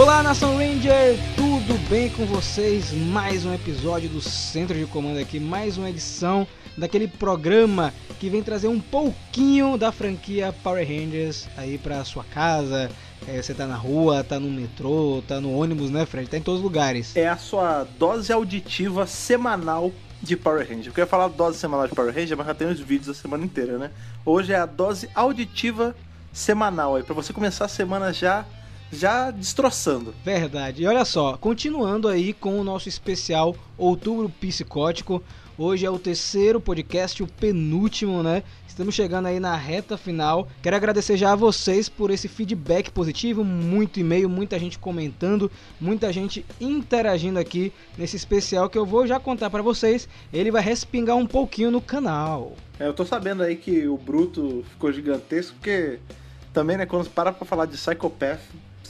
Olá, Nação Ranger, tudo bem com vocês? Mais um episódio do Centro de Comando aqui, mais uma edição daquele programa que vem trazer um pouquinho da franquia Power Rangers aí pra sua casa. É, você tá na rua, tá no metrô, tá no ônibus, né, Fred? Tá em todos os lugares. É a sua dose auditiva semanal de Power Ranger. Eu queria falar dose semanal de Power Ranger, mas já tem os vídeos a semana inteira, né? Hoje é a dose auditiva semanal aí, pra você começar a semana já já destroçando. Verdade. E olha só, continuando aí com o nosso especial Outubro Psicótico. Hoje é o terceiro podcast, o penúltimo, né? Estamos chegando aí na reta final. Quero agradecer já a vocês por esse feedback positivo, muito e-mail, muita gente comentando, muita gente interagindo aqui nesse especial que eu vou já contar para vocês. Ele vai respingar um pouquinho no canal. É, eu tô sabendo aí que o Bruto ficou gigantesco, porque também, né, quando para pra falar de Psychopath,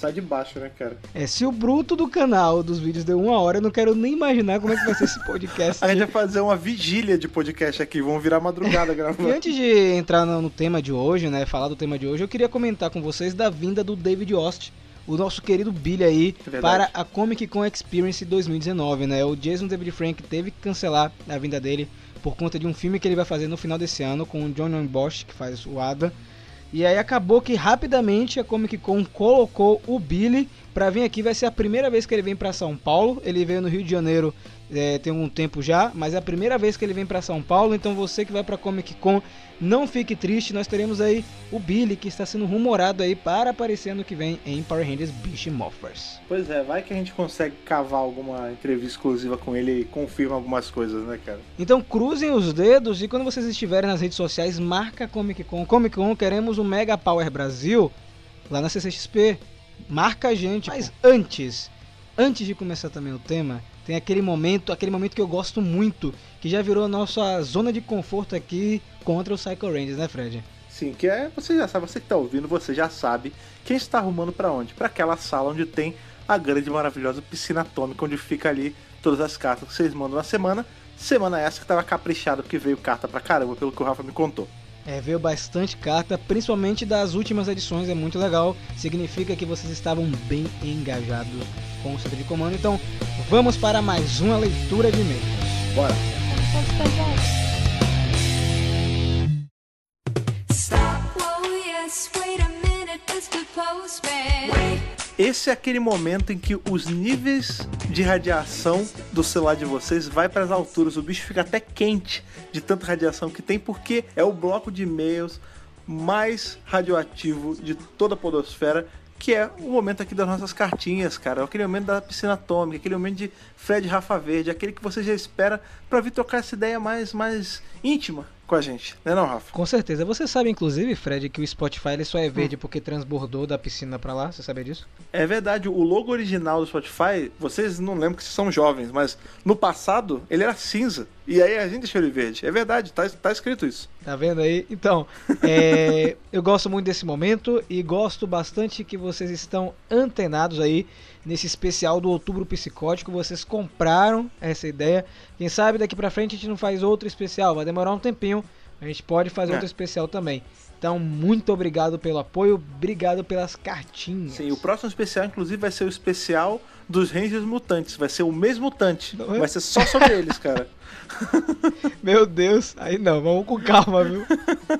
sai de baixo, né, cara? É, se o bruto do canal dos vídeos deu uma hora, eu não quero nem imaginar como é que vai ser esse podcast. A gente vai fazer uma vigília de podcast aqui, vamos virar madrugada gravando. E antes de entrar no, tema de hoje, né, falar do tema de hoje, eu queria comentar com vocês da vinda do David Ost, o nosso querido Billy aí, É para a Comic Con Experience 2019, né? O Jason David Frank teve que cancelar a vinda dele por conta de um filme que ele vai fazer no final desse ano com o John Bosch, que faz o Ada. E aí acabou que rapidamente a Comic Con colocou o Billy pra vir aqui. Vai ser a primeira vez que ele vem pra São Paulo. Ele veio no Rio de Janeiro é, tem um tempo já, mas é a primeira vez que ele vem pra São Paulo. Então você que vai pra Comic Con, não fique triste. Nós teremos aí o Billy que está sendo rumorado aí para aparecer ano que vem em Power Rangers Beast Morphers. Pois é, vai que a gente consegue cavar alguma entrevista exclusiva com ele e confirma algumas coisas, né, cara? Então cruzem os dedos e quando vocês estiverem nas redes sociais, marca Comic Con. Comic Con, queremos o Mega Power Brasil lá na CCXP. Marca a gente. Mas antes, antes de começar também o tema, tem aquele momento, aquele momento que eu gosto muito, que já virou a nossa zona de conforto aqui contra os Psycho Rangers, né, Fred? Sim, que é, você já sabe, você que tá ouvindo, você já sabe quem está arrumando pra onde? Pra aquela sala onde tem a grande maravilhosa piscina atômica, onde fica ali todas as cartas que vocês mandam na semana. Semana essa que tava caprichada porque veio carta pra caramba, pelo que o Rafa me contou. É, veio bastante carta, principalmente das últimas edições, é muito legal. Significa que vocês estavam bem engajados com o centro de comando. Então, vamos para mais uma leitura de e-mail. Bora! Stop, whoa, yes, wait a minute. Esse é aquele momento em que os níveis de radiação do celular de vocês vai para as alturas, o bicho fica até quente de tanta radiação que tem, porque é o bloco de e-mails mais radioativo de toda a podosfera, que é o momento aqui das nossas cartinhas, cara. É aquele momento da piscina atômica, aquele momento de Fred Rafa Verde, aquele que você já espera para vir trocar essa ideia mais, mais íntima com a gente, né não, Rafa? Com certeza. Você sabe, inclusive, Fred, que o Spotify ele só é verde porque transbordou da piscina pra lá? Você sabia disso? É verdade, o logo original do Spotify, vocês não lembram que vocês são jovens, mas no passado ele era cinza. E aí a gente deixou ele verde. É verdade, tá, tá escrito isso. Tá vendo aí? Então, é, eu gosto muito desse momento e gosto bastante que vocês estão antenados aí nesse especial do Outubro Psicótico. Vocês compraram essa ideia. Quem sabe daqui pra frente a gente não faz outro especial, vai demorar um tempinho. A gente pode fazer É. outro especial também. Então, muito obrigado pelo apoio, obrigado pelas cartinhas. Sim, o próximo especial, inclusive, vai ser o especial dos Rangers Mutantes. Vai ser o mesmo mutante. Não é? Vai ser só sobre eles, cara. Meu Deus, aí não, vamos com calma, viu?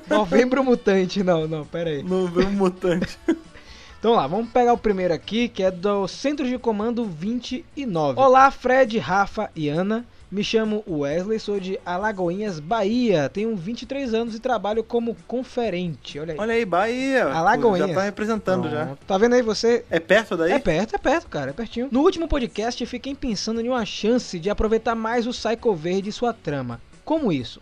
Novembro Mutante, não, não, pera aí. No mesmo mutante. Então lá, vamos pegar o primeiro aqui, que é do Centro de Comando 29. Olá, Fred, Rafa e Ana. Me chamo Wesley, sou de Alagoinhas, Bahia. Tenho 23 anos e trabalho como conferente. Olha aí. Olha aí, Bahia. Alagoinhas. Já tá representando já. Pronto. Tá vendo aí você? É perto daí? É perto, é perto, cara, é pertinho. No último podcast, fiquei pensando em uma chance de aproveitar mais o Psycho Verde e sua trama. Como isso?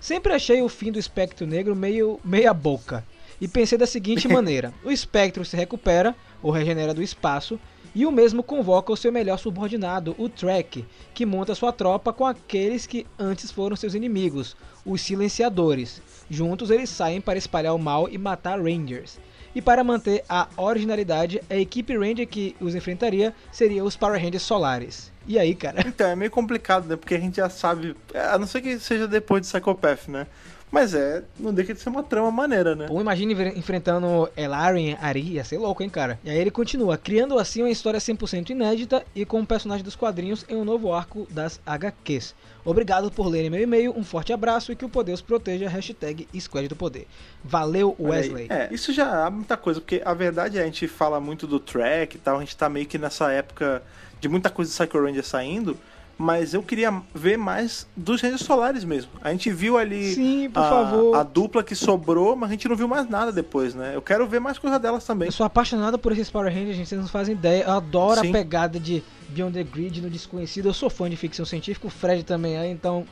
Sempre achei o fim do Espectro Negro meio meia boca. E pensei da seguinte maneira: o Espectro se recupera ou regenera do espaço e o mesmo convoca o seu melhor subordinado, o Trek, que monta sua tropa com aqueles que antes foram seus inimigos, os Silenciadores. Juntos eles saem para espalhar o mal e matar Rangers. E para manter a originalidade, a equipe Ranger que os enfrentaria seria os Power Rangers Solares. E aí, cara? Então, é meio complicado, né? Porque a gente já sabe. A não ser que seja depois de Psychopath, né? Mas é, não deixa de ser uma trama maneira, né? Ou imagine enfrentando Elaren Ari, ia ser louco, hein, cara? E aí ele continua, criando assim uma história 100% inédita e com o personagem dos quadrinhos em um novo arco das HQs. Obrigado por lerem meu e-mail, um forte abraço e que o poder os proteja, hashtag Squad do Poder. Valeu. Wesley. É, isso já abre muita coisa, porque a verdade é a gente fala muito do track e tal, a gente tá meio que nessa época de muita coisa de Psycho Ranger saindo, mas eu queria ver mais dos Rangers Solares mesmo. A gente viu ali Sim, por a, favor. a dupla que sobrou, mas a gente não viu mais nada depois, né? Eu quero ver mais coisa delas também. Eu sou apaixonado por esses Power Rangers, gente, vocês não fazem ideia. Eu adoro Sim. a pegada de Beyond the Grid no desconhecido. Eu sou fã de ficção científica, o Fred também é, então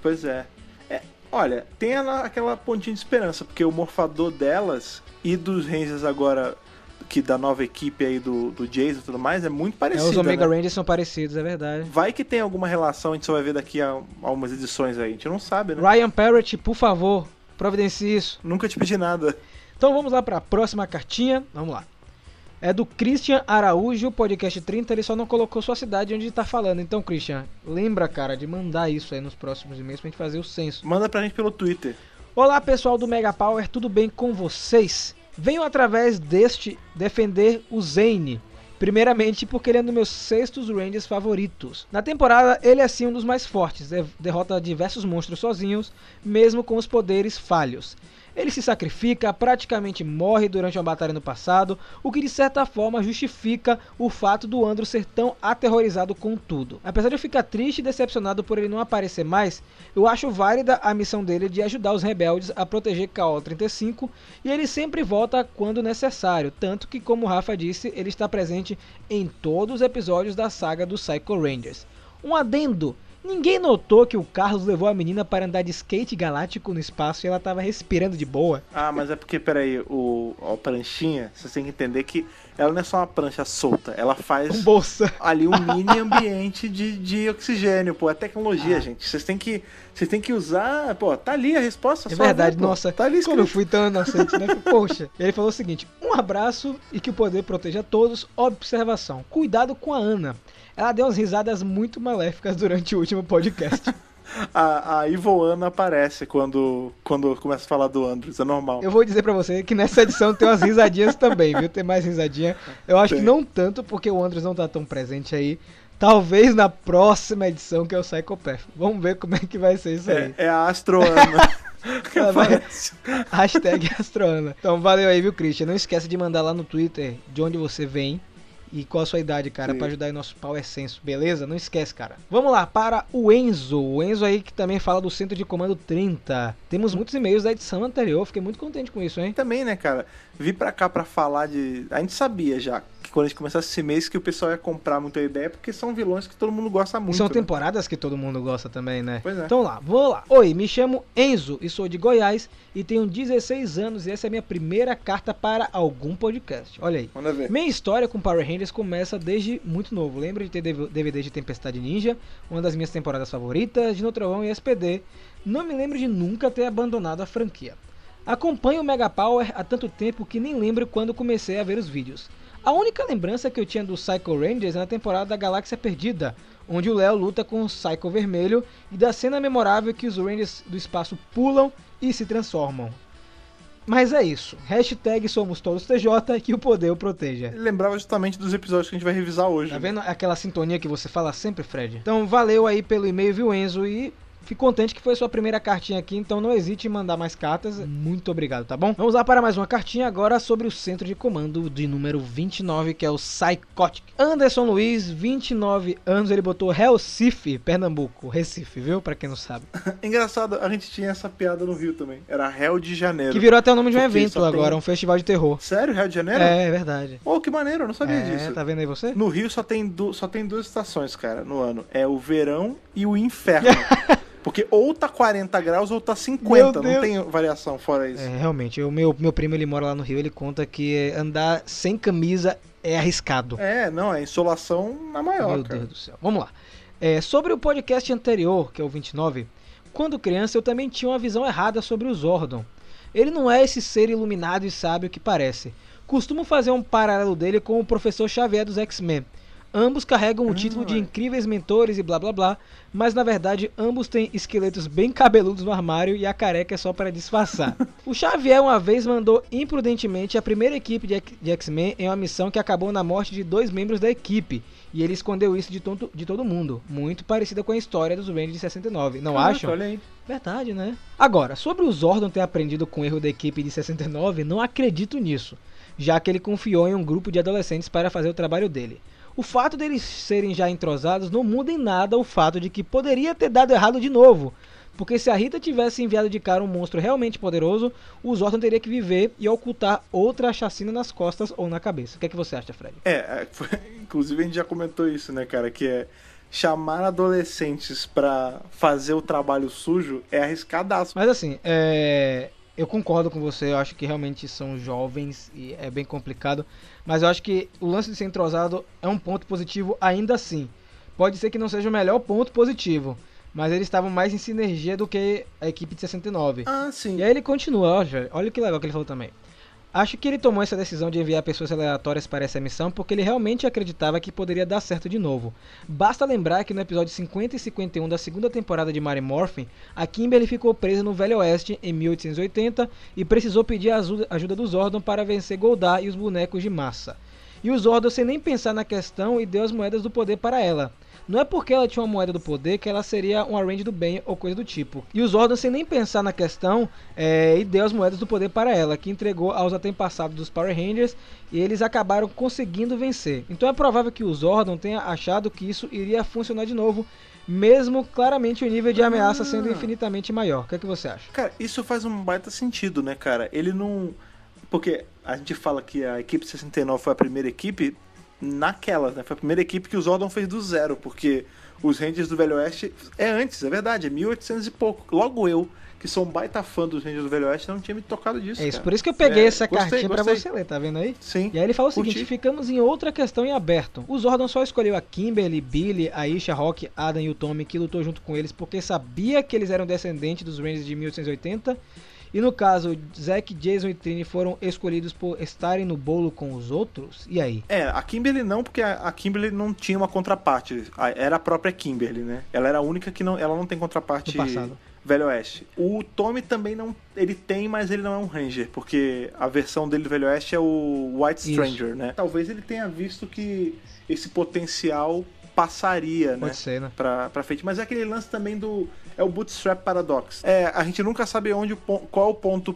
Pois é. É, Olha, tem ela- aquela pontinha de esperança, porque o morfador delas e dos Rangers agora, que da nova equipe aí do, do Jason e tudo mais, é muito é, parecido. os Omega né? Rangers são parecidos, é verdade. Vai que tem alguma relação, a gente só vai ver daqui a algumas edições aí. A gente não sabe, né? Ryan Parrott, por favor, providencie isso. Nunca te pedi nada. Então vamos lá para a próxima cartinha. Vamos lá. É do Christian Araújo, podcast 30. Ele só não colocou sua cidade onde ele tá falando. Então, Christian, lembra, cara, de mandar isso aí nos próximos e-mails pra gente fazer o censo. Manda pra gente pelo Twitter. Olá, pessoal do Mega Power, tudo bem com vocês? Venho através deste defender o Zane. Primeiramente porque ele é um dos meus sextos Rangers favoritos. Na temporada, ele é sim um dos mais fortes, de- derrota diversos monstros sozinhos, mesmo com os poderes falhos. Ele se sacrifica, praticamente morre durante uma batalha no passado, o que de certa forma justifica o fato do Andro ser tão aterrorizado com tudo. Apesar de eu ficar triste e decepcionado por ele não aparecer mais, eu acho válida a missão dele de ajudar os rebeldes a proteger KO-35 e ele sempre volta quando necessário, tanto que, como Rafa disse, ele está presente em todos os episódios da saga dos Psycho Rangers. Um adendo! Ninguém notou que o Carlos levou a menina para andar de skate galáctico no espaço e ela estava respirando de boa? Ah, mas é porque, peraí, o, a pranchinha, vocês têm que entender que ela não é só uma prancha solta, ela faz Com bolsa. ali um mini ambiente de, de oxigênio, pô, é Ah. tecnologia, gente. Vocês têm que vocês têm que usar, pô, tá ali a resposta. É verdade, ver, nossa, Tá ali como eu escrito. fui tão inocente, né? Poxa, ele falou o seguinte: um abraço e que o poder proteja todos. Observação: cuidado com a Ana. Ela deu umas risadas muito maléficas durante o último podcast. A, a Ivoana aparece quando, quando começa a falar do Andrews, é normal. Eu vou dizer pra você que nessa edição tem umas risadinhas também, viu? Tem mais risadinha. Eu acho que não tanto, porque o Andros não tá tão presente aí. Talvez na próxima edição, que é o Psychopath. Vamos ver como é que vai ser isso aí. É, é a Astroana. Hashtag Astroana. Então valeu aí, viu, Christian? Não esquece de mandar lá no Twitter de onde você vem e qual a sua idade, cara, pra ajudar aí nosso Power Senso, beleza? Não esquece, cara. Vamos lá, para o Enzo. O Enzo aí que também fala do Centro de Comando 30. Temos muitos e-mails da edição anterior, fiquei muito contente com isso, hein? Também, né, cara? Vi pra cá pra falar de. A gente sabia já quando a gente começasse esse mês que o pessoal ia comprar muita ideia, porque são vilões que todo mundo gosta E muito. são né? temporadas que todo mundo gosta também, né? Pois é. Então lá, vou lá. Oi, me chamo Enzo e sou de Goiás e tenho 16 anos e essa é a minha primeira carta para algum podcast. Olha aí. Manda ver. Minha história com Power Rangers começa desde muito novo. Lembro de ter DV- DVD de Tempestade Ninja, uma das minhas temporadas favoritas, de Trovão e SPD. Não me lembro de nunca ter abandonado a franquia. Acompanho o Mega Power há tanto tempo que nem lembro quando comecei a ver os vídeos. A única lembrança que eu tinha do Psycho Rangers é na temporada da Galáxia Perdida, onde o Léo luta com o Psycho Vermelho e da cena memorável que os Rangers do espaço pulam e se transformam. Mas é isso. Hashtag somos todos TJ que o poder o proteja. Ele lembrava justamente dos episódios que a gente vai revisar hoje. Tá né? vendo aquela sintonia que você fala sempre, Fred? Então valeu aí pelo e-mail, viu, Enzo? E fico contente que foi sua primeira cartinha aqui, então não hesite em mandar mais cartas. Muito obrigado, tá bom? Vamos lá para mais uma cartinha agora sobre o centro de comando de número 29, que é o Psychotic. Anderson Luiz, 29 anos, ele botou Recife, Pernambuco. Recife, viu? Pra quem não sabe. Engraçado, a gente tinha essa piada no Rio também. Era Réu de Janeiro. Que virou até o nome de um Porque evento só tem- agora, um festival de terror. Sério, Réu de Janeiro? É, é verdade. Oh, que maneiro, eu não sabia É, disso. tá vendo aí você? No Rio só tem, du- só tem duas estações, cara, no ano. É o verão e o inferno. Porque ou tá 40 graus ou tá 50. Meu Não tem variação fora isso. É, realmente, o meu, meu primo ele mora lá no Rio, ele conta que andar sem camisa é arriscado. É, não, é insolação na maior, Meu cara. Deus do céu. Vamos lá. É, sobre o podcast anterior, que é o 29, quando criança eu também tinha uma visão errada sobre o Zordon. Ele não é esse ser iluminado e sábio que parece. Costumo fazer um paralelo dele com o professor Xavier dos X-Men. Ambos carregam o título de incríveis mentores e blá blá blá, mas na verdade ambos têm esqueletos bem cabeludos no armário e a careca é só para disfarçar. o Xavier uma vez mandou imprudentemente a primeira equipe de X-Men em uma missão que acabou na morte de dois membros da equipe. E ele escondeu isso de, tonto- de todo mundo. Muito parecida com a história dos Rangers de 69. Não Caraca, acham? Olha aí. Verdade, né? Agora, sobre o Zordon ter aprendido com o erro da equipe de 69, não acredito nisso, já que ele confiou em um grupo de adolescentes para fazer o trabalho dele. O fato deles serem já entrosados não muda em nada o fato de que poderia ter dado errado de novo. Porque se a Rita tivesse enviado de cara um monstro realmente poderoso, o Zordon teria que viver e ocultar outra chacina nas costas ou na cabeça. O que é que você acha, Fred? É, é, inclusive a gente já comentou isso, né, cara? Que é chamar adolescentes pra fazer o trabalho sujo é arriscadaço. Mas assim, é, eu concordo com você, eu acho que realmente são jovens e é bem complicado. Mas eu acho que o lance de ser entrosado é um ponto positivo ainda assim. Pode ser que não seja o melhor ponto positivo, mas eles estavam mais em sinergia do que a equipe de 69. Ah, sim. E aí ele continua, olha, olha que legal que ele falou também. Acho que ele tomou essa decisão de enviar pessoas aleatórias para essa missão porque ele realmente acreditava que poderia dar certo de novo. Basta lembrar que no episódio 50 e 51 da segunda temporada de Mary Morphin, a Kimberly ficou presa no Velho Oeste em 1880 e precisou pedir a ajuda, ajuda do Zordon para vencer Goldar e os bonecos de massa. E o Zordon, sem nem pensar na questão, e deu as moedas do poder para ela. Não é porque ela tinha uma moeda do poder que ela seria um arrange do bem ou coisa do tipo. E os Zordon, sem nem pensar na questão, é, e deu as moedas do poder para ela, que entregou aos antepassados dos Power Rangers e eles acabaram conseguindo vencer. Então é provável que o Zordon tenha achado que isso iria funcionar de novo, mesmo claramente o nível de ameaça sendo Ah. infinitamente maior. O que, é que você acha? Cara, isso faz um baita sentido, né, cara? Ele não. Porque a gente fala que a equipe 69 foi a primeira equipe naquelas, né? Foi a primeira equipe que o Zordon fez do zero, porque os Rangers do Velho Oeste é antes, é verdade, é 1800 e pouco. Logo eu, que sou um baita fã dos Rangers do Velho Oeste, não tinha me tocado disso. É isso, cara. por isso que eu peguei É, essa gostei, cartinha pra gostei. você ler, tá vendo aí? Sim. E aí ele fala o Curti. seguinte: ficamos em outra questão em aberto. O Zordon só escolheu a Kimberly, Billy, Aisha, Rock, Adam e o Tommy que lutou junto com eles porque sabia que eles eram descendentes dos Rangers de 1880. E no caso, Zack, Jason e Trini foram escolhidos por estarem no bolo com os outros. E aí? É, a Kimberly não, porque a Kimberly não tinha uma contraparte. Era a própria Kimberly, né? Ela era a única que não. Ela não tem contraparte No passado. Velho Oeste. O Tommy também não. Ele tem, mas ele não é um Ranger, porque a versão dele do Velho Oeste é o White Isso. Stranger, né? Talvez ele tenha visto que esse potencial passaria, né? Pode ser, né? Pra, pra frente. Mas é aquele lance também do. É o Bootstrap Paradox. É, a gente nunca sabe onde qual é o ponto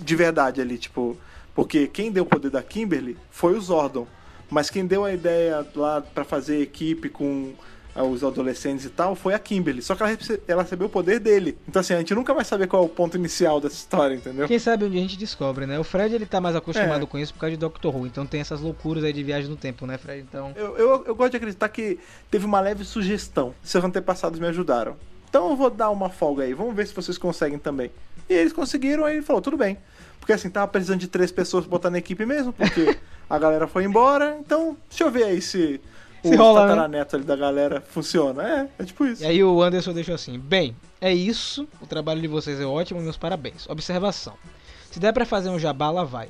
de verdade ali, tipo. Porque quem deu o poder da Kimberly foi o Zordon. Mas quem deu a ideia lá pra fazer equipe com ah, os adolescentes e tal foi a Kimberly. Só que ela, ela recebeu o poder dele. Então assim, a gente nunca vai saber qual é o ponto inicial dessa história, entendeu? Quem sabe onde a gente descobre, né? O Fred ele tá mais acostumado É. com isso por causa de Doctor Who, então tem essas loucuras aí de viagem no tempo, né, Fred? Então. Eu, eu, eu gosto de acreditar que teve uma leve sugestão. Seus antepassados me ajudaram. Então eu vou dar uma folga aí. Vamos ver se vocês conseguem também. E eles conseguiram, aí ele falou, tudo bem. Porque assim, tava precisando de três pessoas pra botar na equipe mesmo, porque a galera foi embora. Então, deixa eu ver aí se o Se rola, né? tataraneto ali da galera funciona. É, é tipo isso. E aí o Anderson deixou assim: Bem, é isso. O trabalho de vocês é ótimo, meus parabéns. Observação: Se der pra fazer um jabá, lá vai.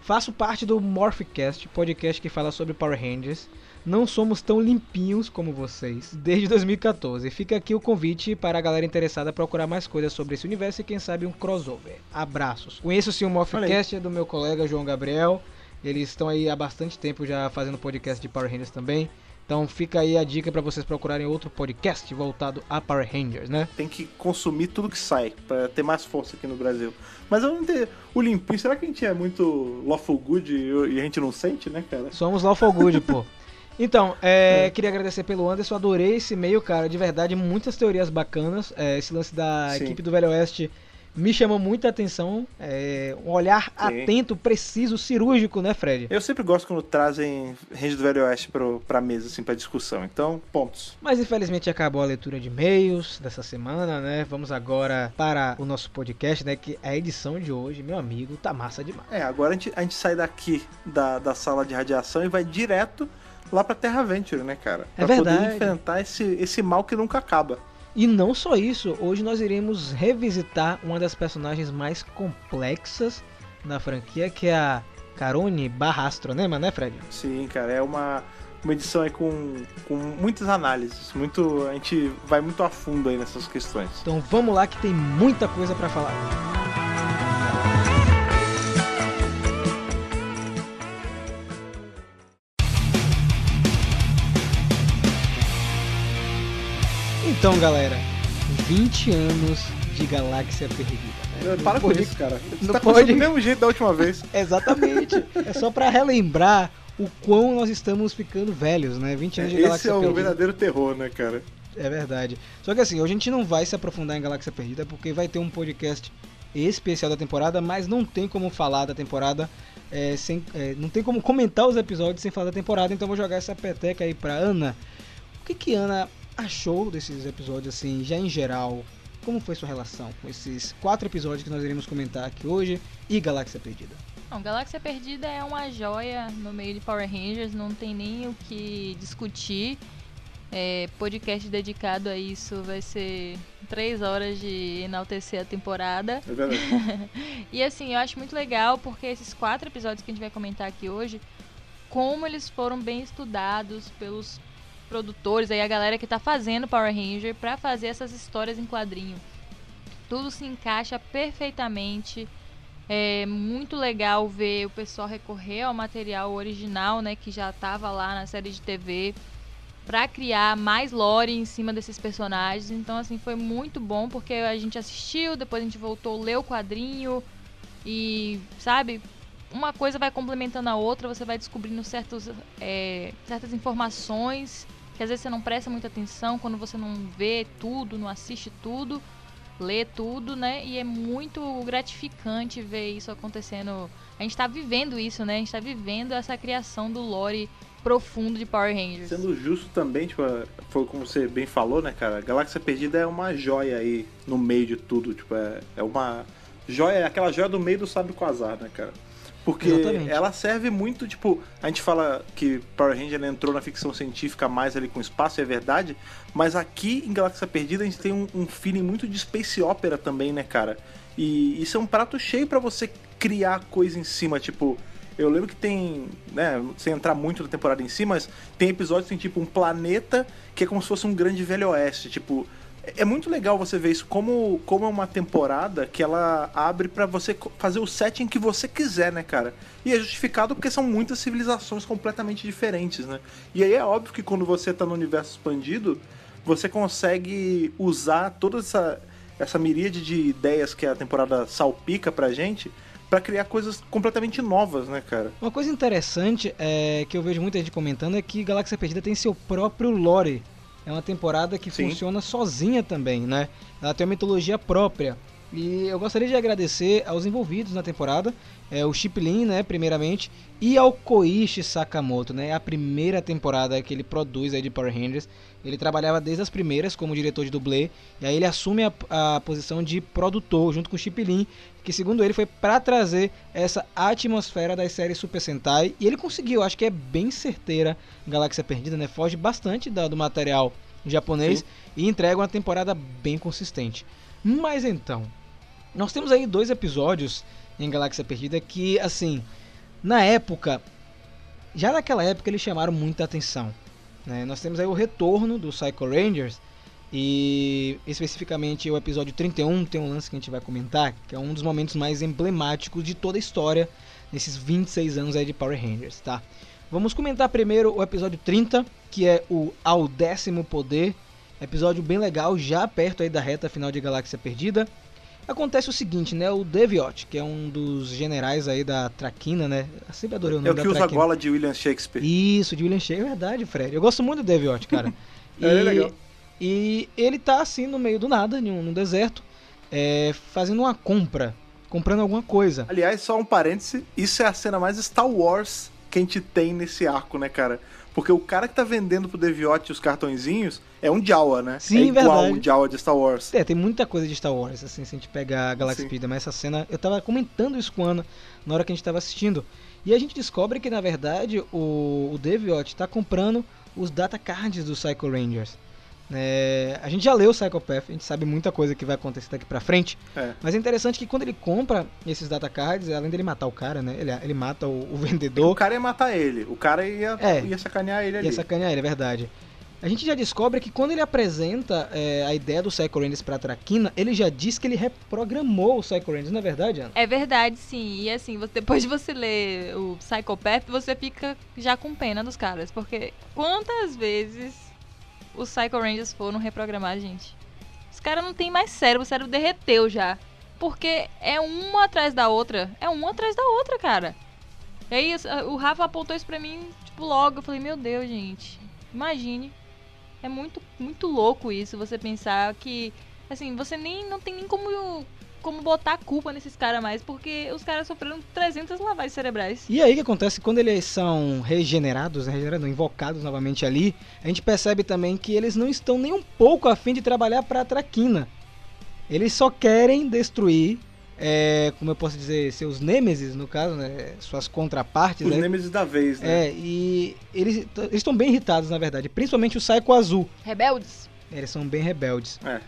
Faço parte do Morphcast, podcast que fala sobre Power Rangers. Não somos tão limpinhos como vocês desde 2014. Fica aqui o convite para a galera interessada procurar mais coisas sobre esse universo e quem sabe um crossover. Abraços. Conheço sim o Morphcast, é do meu colega João Gabriel. Eles estão aí há bastante tempo já fazendo podcast de Power Rangers também. Então fica aí a dica para vocês procurarem outro podcast voltado a Power Rangers, né? Tem que consumir tudo que sai pra ter mais força aqui no Brasil. Mas eu não. O limpinho, será que a gente é muito lawful good e e a gente não sente, né, cara? Somos Lawful Good, pô. Então, é, queria agradecer pelo Anderson, adorei esse e-mail, cara, de verdade, muitas teorias bacanas. É, esse lance da Sim. equipe do Velho Oeste me chamou muita atenção. É, um olhar atento, preciso, cirúrgico, né, Fred? Eu sempre gosto quando trazem Range do Velho Oeste pro, pra mesa, assim, pra discussão. Então, pontos. Mas infelizmente acabou a leitura de e-mails dessa semana, né? Vamos agora para o nosso podcast, né? Que a edição de hoje, meu amigo, tá massa demais. É, agora a gente, a gente sai daqui da, da sala de radiação e vai direto lá pra Terra Venture, né, cara? É Pra poder verdade. enfrentar esse, esse mal que nunca acaba. E não só isso, hoje nós iremos revisitar uma das personagens mais complexas da franquia, que é a Carone barra Astronema, né, Fred? Sim, cara, é uma uma edição aí com, com muitas análises. Muito, a gente vai muito a fundo aí nessas questões. Então vamos lá que tem muita coisa pra falar. Então, galera, 20 anos de Galáxia Perdida. né? Para com isso, cara. Você não tá pode- do mesmo jeito da última vez. Exatamente. é só pra relembrar o quão nós estamos ficando velhos, né? 20 anos de Esse Galáxia é o Perdida. verdadeiro terror, né, cara? É verdade. Só que assim, hoje a gente não vai se aprofundar em Galáxia Perdida porque vai ter um podcast especial da temporada, mas não tem como falar da temporada é, sem. é, não tem como comentar os episódios sem falar da temporada, então vou jogar essa peteca aí pra Ana. O que que Ana achou desses episódios, assim, já em geral? Como foi sua relação com esses quatro episódios que nós iremos comentar aqui hoje e Galáxia Perdida? Bom, Galáxia Perdida é uma joia no meio de Power Rangers, não tem nem o que discutir. É, podcast dedicado a isso vai ser três horas de enaltecer a temporada. É verdade. E assim, eu acho muito legal porque esses quatro episódios que a gente vai comentar aqui hoje, como eles foram bem estudados pelos produtores, aí a galera que tá fazendo Power Ranger pra fazer essas histórias em quadrinho. Tudo se encaixa perfeitamente. É muito legal ver o pessoal recorrer ao material original, né, que já tava lá na série de TV pra criar mais lore em cima desses personagens. Então assim, foi muito bom porque a gente assistiu, depois a gente voltou, leu o quadrinho e, sabe, uma coisa vai complementando a outra, você vai descobrindo certos, é, certas informações que às vezes você não presta muita atenção quando você não vê tudo, não assiste tudo, lê tudo, né? E é muito gratificante ver isso acontecendo. A gente tá vivendo isso, né? A gente tá vivendo essa criação do lore profundo de Power Rangers. Sendo justo também, tipo, foi como você bem falou, né, cara? Galáxia Perdida é uma joia aí no meio de tudo. Tipo, é, é uma joia, é aquela joia do meio do sábio Quasar, né, cara? Porque Exatamente. ela serve muito, tipo, a gente fala que Power Ranger entrou na ficção científica mais ali com espaço, é verdade, mas aqui em Galáxia Perdida a gente tem um, um feeling muito de space opera também, né, cara? E isso é um prato cheio pra você criar coisa em cima, tipo, eu lembro que tem, né, sem entrar muito na temporada em si, mas tem episódios que tem tipo um planeta que é como se fosse um grande velho oeste, tipo, é muito legal você ver isso como, como é uma temporada que ela abre pra você fazer o setting que você quiser, né, cara? E é justificado porque são muitas civilizações completamente diferentes, né? E aí é óbvio que quando você tá no universo expandido, você consegue usar toda essa, essa miríade de ideias que a temporada salpica pra gente pra criar coisas completamente novas, né, cara? Uma coisa interessante é, que eu vejo muita gente comentando é que Galáxia Perdida tem seu próprio lore. É uma temporada que Sim. funciona sozinha também, né? Ela tem uma mitologia própria. E eu gostaria de agradecer aos envolvidos na temporada, é, o Chip Lin, né, primeiramente, e ao Koichi Sakamoto, né? É a primeira temporada que ele produz aí de Power Rangers. Ele trabalhava desde as primeiras como diretor de dublê, e aí ele assume a, a posição de produtor junto com o Chip Lin, que segundo ele foi para trazer essa atmosfera das séries Super Sentai, e ele conseguiu, acho que é bem certeira Galáxia Perdida, né? Foge bastante da- do material japonês Sim. e entrega uma temporada bem consistente. Mas então, nós temos aí dois episódios em Galáxia Perdida que, assim, na época, já naquela época eles chamaram muita atenção. né? Nós temos aí o retorno do Psycho Rangers e especificamente o episódio 31 tem um lance que a gente vai comentar, que é um dos momentos mais emblemáticos de toda a história nesses 26 anos aí de Power Rangers, tá? Vamos comentar primeiro o episódio 30, que é o Ao Décimo Poder, episódio bem legal, já perto aí da reta final de Galáxia Perdida. Acontece o seguinte, né? O Deviot, que é um dos generais aí da Traquina, né? Eu sempre adorei o nome É o da que usa a gola de William Shakespeare. Isso, de William Shakespeare, é verdade, Fred. Eu gosto muito do Deviot, cara. É, ele é legal. E ele tá assim no meio do nada, no, no deserto, é, fazendo uma compra, comprando alguma coisa. Aliás, só um parêntese, isso é a cena mais Star Wars que a gente tem nesse arco, né, cara? Porque o cara que tá vendendo pro Deviote os cartõezinhos é um Jawa, né? Sim, é igual verdade. o Jawa de Star Wars. É, tem muita coisa de Star Wars, assim, se a gente pegar a Galaxy. Speed, mas essa cena, eu tava comentando isso com a Ana na hora que a gente tava assistindo. E a gente descobre que, na verdade, o, o Deviot tá comprando os data cards dos Psycho Rangers. É, a gente já leu o Psychopath, a gente sabe muita coisa que vai acontecer daqui pra frente. É. Mas é interessante que quando ele compra esses data cards, além dele matar o cara, né? Ele, ele mata o, o O vendedor cara ia matar ele. O cara ia, É. ia sacanear ele ali. e sacanear ele, é verdade. A gente já descobre que quando ele apresenta é, a ideia do Psycho Rangers pra Traquina, ele já diz que ele reprogramou o Psycho Rangers, não é verdade, Ana? É verdade, sim. E assim, você- depois de você ler o Psychopath, você fica já com pena dos caras. Porque quantas vezes os Psycho Rangers foram reprogramados, gente? Os caras não tem mais cérebro, o cérebro derreteu já. Porque é uma atrás da outra. É uma atrás da outra, cara. E aí o Rafa apontou isso pra mim, tipo, logo. Eu falei, meu Deus, gente. Imagine. É muito, muito louco isso, você pensar que. Assim, você nem não tem nem como, como botar a culpa nesses caras mais, porque os caras sofreram 300 lavagens cerebrais. E aí o que acontece quando eles são regenerados, né, regenerados, invocados novamente ali, a gente percebe também que eles não estão nem um pouco afim de trabalhar pra Traquina. Eles só querem destruir, é, como eu posso dizer, seus nêmesis, no caso, né, suas contrapartes, Os né? Nemesis da vez, né? É, e eles estão bem irritados, na verdade, principalmente o Psycho Azul. Rebeldes. Eles são bem rebeldes. É.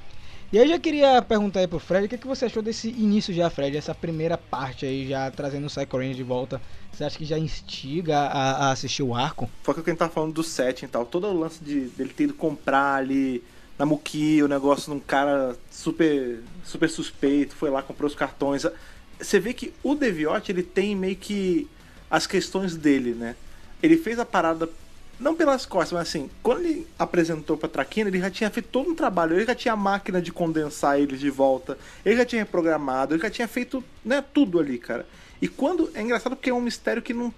E aí eu já queria perguntar aí pro Fred, o que, que você achou desse início já, Fred? Essa primeira parte aí, já trazendo o Psycho Ranger de volta. Você acha que já instiga a, a assistir o arco? Foi o que a gente tava falando do setting e tal. Todo o lance de, dele ter ido comprar ali na Muki, o negócio num cara super, super suspeito, foi lá, comprou os cartões. Você vê que o Deviotti, ele tem meio que as questões dele, né? Ele fez a parada, não pelas costas, mas assim, quando ele apresentou pra Traquina, ele já tinha feito todo um trabalho. Ele já tinha a máquina de condensar eles de volta, ele já tinha reprogramado, ele já tinha feito né, tudo ali, cara. E quando. É engraçado porque é um mistério que não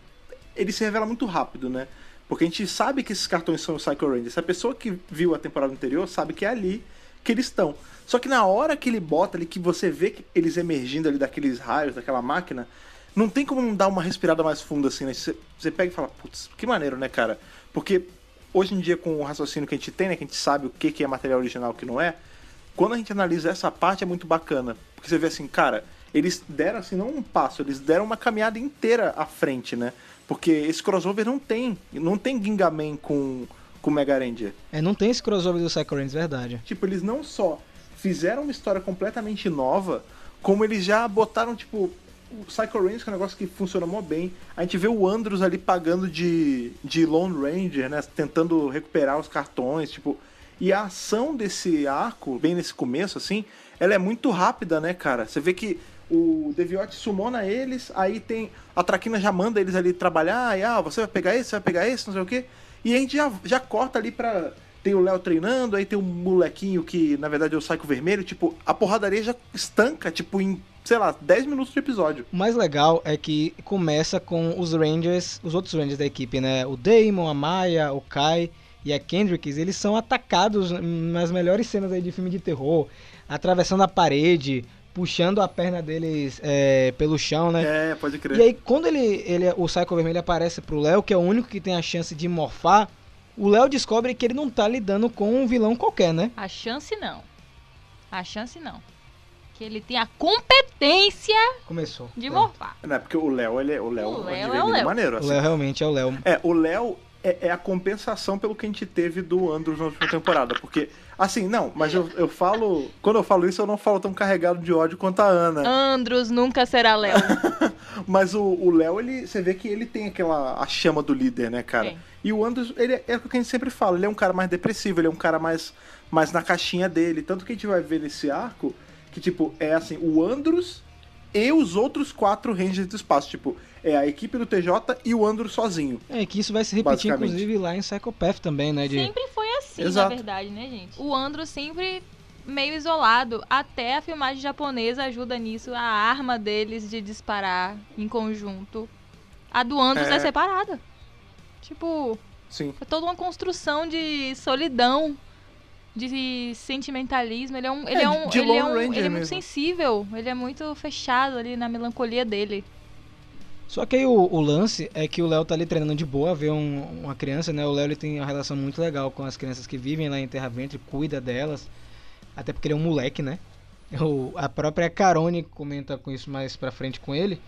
ele se revela muito rápido, né? Porque a gente sabe que esses cartões são os Psycho Rangers. A pessoa que viu a temporada anterior sabe que é ali que eles estão. Só que na hora que ele bota ali, que você vê eles emergindo ali daqueles raios, daquela máquina, não tem como não dar uma respirada mais funda assim, né? Você pega e fala, putz, que maneiro, né, cara? Porque hoje em dia, com o raciocínio que a gente tem, né? Que a gente sabe o que, que é material original e o que não é, quando a gente analisa essa parte é muito bacana. Porque você vê assim, cara, eles deram assim, não um passo, eles deram uma caminhada inteira à frente, né? Porque esse crossover não tem. Não tem Gingaman com, com Mega Ranger. É, não tem esse crossover do Psycho Rangers, verdade. Tipo, eles não só fizeram uma história completamente nova, como eles já botaram, tipo, o Psycho Ranger, que é um negócio que funciona mó bem. A gente vê o Andros ali pagando de, de Lone Ranger, né? Tentando recuperar os cartões, tipo. E a ação desse arco, bem nesse começo, assim, ela é muito rápida, né, cara? Você vê que o Deviotti sumona eles, aí tem. A Traquina já manda eles ali trabalhar, e ah, você vai pegar esse, você vai pegar esse, não sei o quê. E a gente já, já corta ali pra. Tem o Léo treinando, aí tem um molequinho que na verdade é o Psycho Vermelho. Tipo, a porradaria já estanca, tipo, em, sei lá, 10 minutos de episódio. O mais legal é que começa com os Rangers, os outros Rangers da equipe, né? O Damon, a Maya, o Kai e a Kendricks, eles são atacados nas melhores cenas aí de filme de terror, atravessando a parede, puxando a perna deles é, pelo chão, né? É, pode crer. E aí, quando ele, ele, o Psycho Vermelho aparece pro Léo, que é o único que tem a chance de morfar, o Léo descobre que ele não tá lidando com um vilão qualquer, né? A chance não. A chance não. Que ele tem a competência Começou. de É. morfar. Não, é porque o Léo, ele é o Léo, O um Léo é o Léo. maneiro. O assim. Léo realmente é o Léo. É, o Léo é, é a compensação pelo que a gente teve do Andros na última temporada. Porque, assim, não, mas eu, eu falo. Quando eu falo isso, eu não falo tão carregado de ódio quanto a Ana. Andros nunca será Léo. Mas o o Léo, ele, você vê que ele tem aquela a chama do líder, né, cara? Tem. E o Andros, ele é, é o que a gente sempre fala, ele é um cara mais depressivo, ele é um cara mais, mais na caixinha dele. Tanto que a gente vai ver nesse arco que, tipo, é assim, o Andros e os outros quatro Rangers do espaço. Tipo, é a equipe do TJ e o Andros sozinho. É que isso vai se repetir, inclusive, lá em Psychopath também, né? De... Sempre foi assim, Exato. na verdade, né, gente? O Andros sempre meio isolado. Até a filmagem japonesa ajuda nisso. A arma deles de disparar em conjunto. A do Andros é, É. separada. Tipo, Sim. é toda uma construção de solidão. De sentimentalismo, ele é um. Ele É, é, um, de ele é, um- Ranger ele é muito mesmo. sensível, ele é muito fechado ali na melancolia dele. Só que aí o, o lance é que o Léo tá ali treinando de boa, vê um- uma criança, né? O Léo ele tem uma relação muito legal com as crianças que vivem lá em Terra Ventre, cuida delas. Até porque ele é um moleque, né? O, a própria Carone comenta com isso mais pra frente com ele.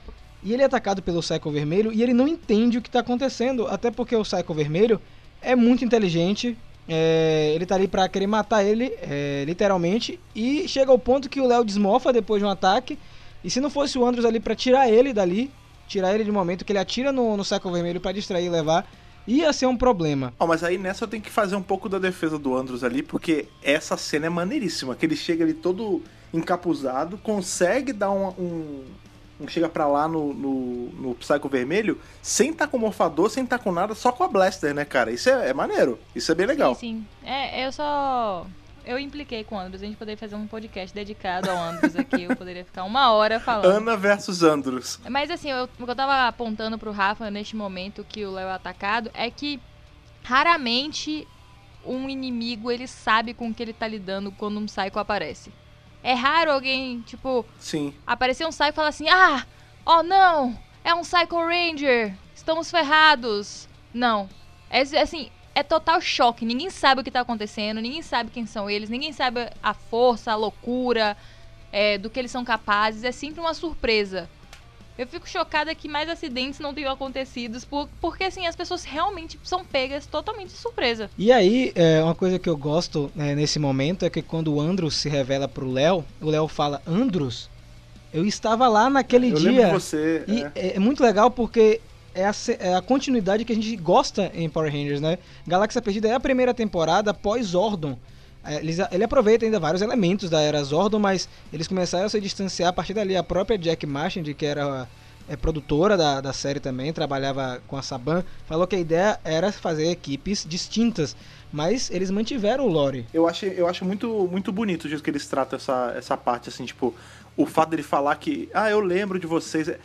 E ele é atacado pelo Psycho Vermelho e ele não entende o que tá acontecendo. Até porque o Psycho Vermelho é muito inteligente, é, ele tá ali pra querer matar ele, é, literalmente. E chega ao ponto que o Léo desmofa depois de um ataque. E se não fosse o Andros ali pra tirar ele dali, tirar ele de momento que ele atira no, no saco vermelho pra distrair e levar, ia ser um problema. Ó, mas aí nessa eu tenho que fazer um pouco da defesa do Andros ali, porque essa cena é maneiríssima. Que ele chega ali todo encapuzado, consegue dar um- um chega pra lá no, no, no Psycho Vermelho, sem tá com morfador, sem tá com nada, só com a Blaster, né, cara? Isso é, é maneiro. Isso é bem legal. Sim, sim. É, eu só. Eu impliquei com o Andros. A gente poderia fazer um podcast dedicado ao Andros aqui. Eu poderia ficar uma hora falando. Ana versus Andros. Mas assim, eu- o que eu tava apontando pro Rafa neste momento que o Léo é atacado é que raramente um inimigo ele sabe com o que ele tá lidando quando um Psycho aparece. É raro alguém, tipo, Sim. aparecer um Psycho e falar assim: Ah, oh não, é um Psycho Ranger, estamos ferrados. Não. É assim, é total choque. Ninguém sabe o que tá acontecendo, ninguém sabe quem são eles, ninguém sabe a força, a loucura, é, do que eles são capazes. É sempre uma surpresa. Eu fico chocada que mais acidentes não tenham acontecido, por- porque assim, as pessoas realmente são pegas totalmente de surpresa. E aí, é, uma coisa que eu gosto né, nesse momento é que quando o Andros se revela pro Léo, o Léo fala: Andros, eu estava lá naquele Eu dia. você. E é. é. é muito legal porque é a, é a continuidade que a gente gosta em Power Rangers, né? Galáxia Perdida é a primeira temporada após Zordon. É, Eles, ele aproveita ainda vários elementos da era Zordon, mas eles começaram a se distanciar a partir dali. A própria Jack Marchand, que era é, produtora da, da série também, trabalhava com a Saban, falou que a ideia era fazer equipes distintas, mas eles mantiveram o lore. Eu acho, eu acho muito, muito bonito o jeito que eles tratam essa, essa parte, assim, tipo, o fato dele falar que, ah, eu lembro de vocês. É,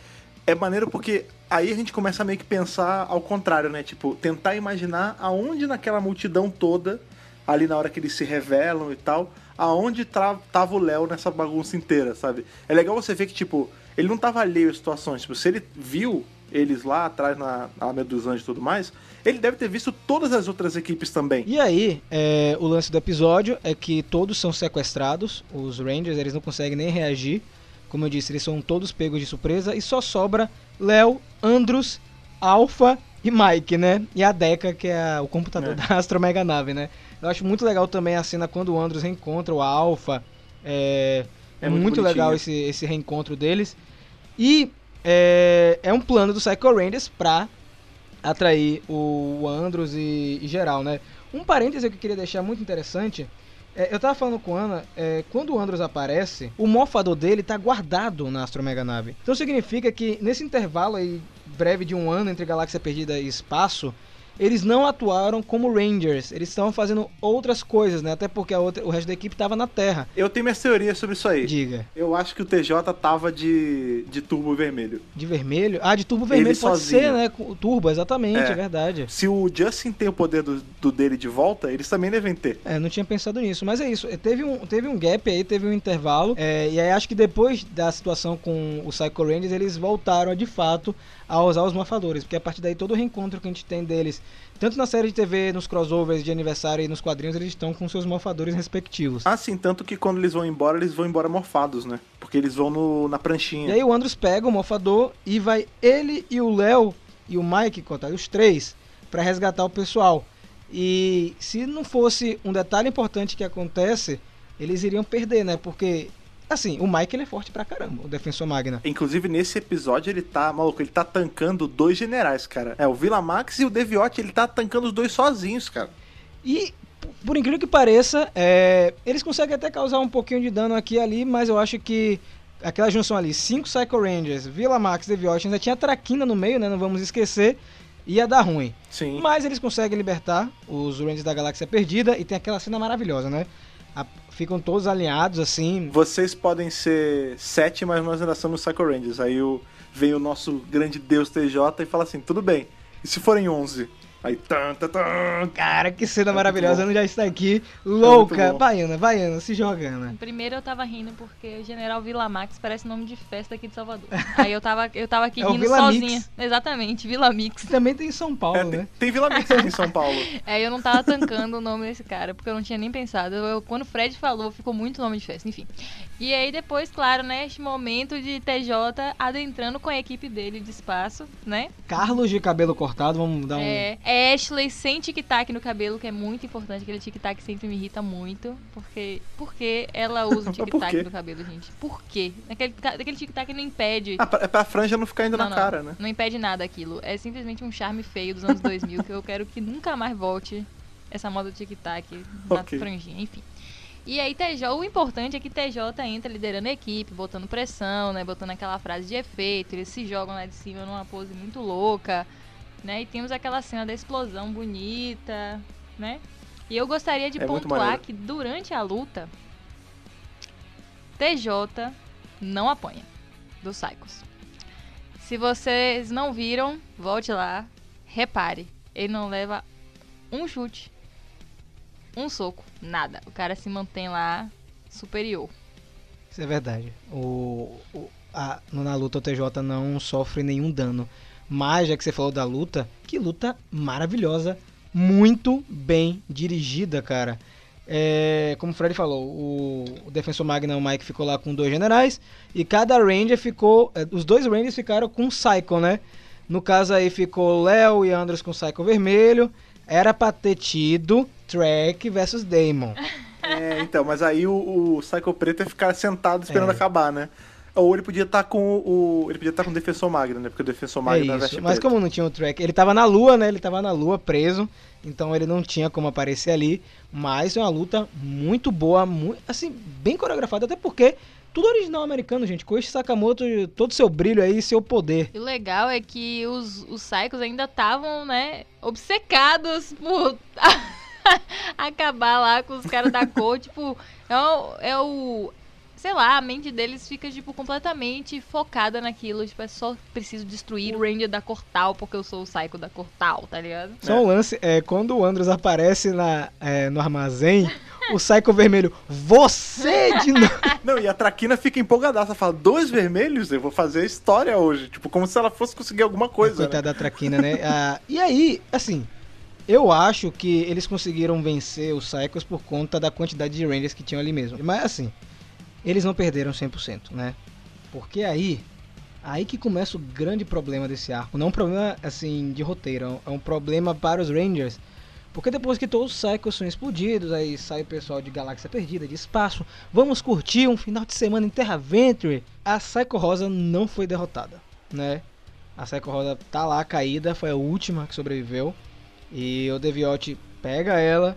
é maneiro porque aí a gente começa a meio que pensar ao contrário, né? Tipo, tentar imaginar aonde naquela multidão toda, ali na hora que eles se revelam e tal, aonde tava o Léo nessa bagunça inteira, sabe? É legal você ver que, tipo, ele não tava alheio às situações. Tipo, se ele viu eles lá atrás na Alameda dos Anjos e tudo mais, ele deve ter visto todas as outras equipes também. E aí, é, o lance do episódio é que todos são sequestrados, os Rangers, eles não conseguem nem reagir. Como eu disse, eles são todos pegos de surpresa e só sobra Léo, Andros, Alpha e Mike, né? E a Deca, que é o computador É. da Astromega Nave, né? Eu acho muito legal também a cena quando o Andros reencontra o Alpha. É, é, É muito muito, legal esse, esse reencontro deles. E é, é um plano do Psycho Rangers pra atrair o Andros e, e geral, né? Um parêntese que eu queria deixar muito interessante. é, eu tava falando com a Ana, é, quando o Andros aparece, o morfador dele tá guardado na Astromega Nave. Então significa que nesse intervalo aí breve de um ano entre Galáxia Perdida e Espaço, eles não atuaram como Rangers, eles estavam fazendo outras coisas, né? Até porque a outra, o resto da equipe tava na Terra. Eu tenho minhas teorias sobre isso aí. Diga, Eu acho que o TJ tava de, de turbo vermelho. de vermelho? Ah, de turbo vermelho Ele pode sozinho. ser, né? O Turbo, exatamente, É. é verdade. Se o Justin tem o poder do, do dele de volta, eles também devem ter. É, não tinha pensado nisso, mas é isso. É, Teve um, teve um gap aí, teve um intervalo. é, e aí acho que depois da situação com o Psycho Rangers, eles voltaram de fato a usar os morfadores. Porque a partir daí todo o reencontro que a gente tem deles, tanto na série de TV, nos crossovers de aniversário e nos quadrinhos, eles estão com seus morfadores respectivos. Ah, sim, tanto que quando eles vão embora, eles vão embora morfados, né? Porque eles vão no, na pranchinha. E aí o Andros pega o morfador e vai ele e o Léo e o Mike, contar os três, pra resgatar o pessoal. E se não fosse um detalhe importante que acontece, eles iriam perder, né? Porque, assim, o Mike ele é forte pra caramba, o defensor Magna. Inclusive, nesse episódio, ele tá, maluco, ele tá tancando dois generais, cara. É, o Vila Max e o Deviotti, ele tá tancando os dois sozinhos, cara. E, por incrível que pareça, é, eles conseguem até causar um pouquinho de dano aqui e ali, mas eu acho que aquela junção ali, cinco Psycho Rangers, Vila Max, Deviotti, ainda tinha Traquina no meio, né? Não vamos esquecer, ia dar ruim. Sim. Mas eles conseguem libertar os Rangers da Galáxia Perdida e tem aquela cena maravilhosa, né? A- ficam todos alinhados assim. Vocês podem ser sete, mas nós ainda somos Psycho Rangers. Aí o, vem o nosso grande deus TJ e fala assim, tudo bem. E se forem onze? Aí, tan, tan, tan. Cara, que cena É maravilhosa. Ana já está aqui, louca. bom. Baiana, baiana, se jogando. Primeiro eu tava rindo porque General Vila Max parece nome de festa aqui de Salvador. Aí eu tava, eu tava aqui É rindo Vila sozinha. Mix. Exatamente, Vila Mix. Também tem em São Paulo, É, tem, né? tem Vila Mix aqui em São Paulo. É, eu não tava tancando o nome desse cara, porque eu não tinha nem pensado. Eu- quando o Fred falou, ficou muito nome de festa, enfim. E aí depois, claro, né, este momento de TJ adentrando com a equipe dele de espaço, né? Carlos de cabelo cortado, vamos dar um. É, Ashley sem tic-tac no cabelo, que é muito importante. Aquele tic-tac sempre me irrita muito. Porque, porque ela usa o tic-tac no cabelo, gente? Por quê? Aquele, aquele tic-tac não impede. Ah, pra- é pra franja não ficar indo não, na não, cara, né? Não impede nada aquilo. É simplesmente um charme feio dos anos 2000 que eu quero que nunca mais volte essa moda do tic-tac na Ok. franjinha, enfim. E aí, TJ, o importante é que TJ entra liderando a equipe, botando pressão, né? Botando aquela frase de efeito. Eles se jogam lá de cima numa pose muito louca, né? E temos aquela cena da explosão bonita, né? E eu gostaria de É pontuar que durante a luta, TJ não apanha dos Psychos. Se vocês não viram, volte lá, repare. Ele não leva um chute, um soco, nada. O cara se mantém lá superior. Isso é verdade. O, o- a- na luta o TJ não sofre nenhum dano. Mas, já que você falou da luta, que luta maravilhosa. Muito bem dirigida, cara. É, como o Fred falou, o, o defensor Magna, o Mike, ficou lá com dois generais. E cada Ranger ficou. é, Os dois Rangers ficaram com Psycho, né? No caso aí ficou Léo e Andros com Psycho vermelho. Era pra ter tido Trek versus Damon. É, então, mas aí o, o Psycho Preto ia ficar sentado esperando É. acabar, né? Ou ele podia estar com o. Ele podia estar com o Defensor Magno, né? Porque o Defensor É Magno isso, veste mas preto. como não tinha o track, ele tava na lua, né? Ele tava na lua preso, então ele não tinha como aparecer ali. Mas é uma luta muito boa, muito, assim, bem coreografada, até porque tudo original americano, gente. Koichi Sakamoto, todo seu brilho aí, seu poder. O legal é que os, os Psychos ainda estavam, né, obcecados por acabar lá com os caras da cor. tipo, é o, é o. Sei lá, a mente deles fica, tipo, completamente focada naquilo. Tipo, é só preciso destruir o Ranger da cor tal, porque eu sou o Psycho da cor tal, tá ligado? Só um lance, é, quando o Andros aparece na, é, no armazém, o Psycho vermelho, você de novo. Não, e a Traquina fica empolgadaça, fala, dois vermelhos? Eu vou fazer a história hoje. Tipo, como se ela fosse conseguir alguma coisa, né? Coitada da Traquina, né? Ah, e aí, assim, eu acho que eles conseguiram vencer os Psychos por conta da quantidade de Rangers que tinham ali mesmo. Mas assim, eles não perderam 100%, né? Porque aí, aí que começa o grande problema desse arco. Não um problema, assim, de roteiro, é um problema para os Rangers. Porque depois que todos os Psychos são explodidos, aí sai o pessoal de Galáxia Perdida, de espaço, vamos curtir um final de semana em Terra Venture. A Psycho Rosa não foi derrotada, né? A Psycho Rosa tá lá caída, foi a última que sobreviveu. E o Deviote pega ela,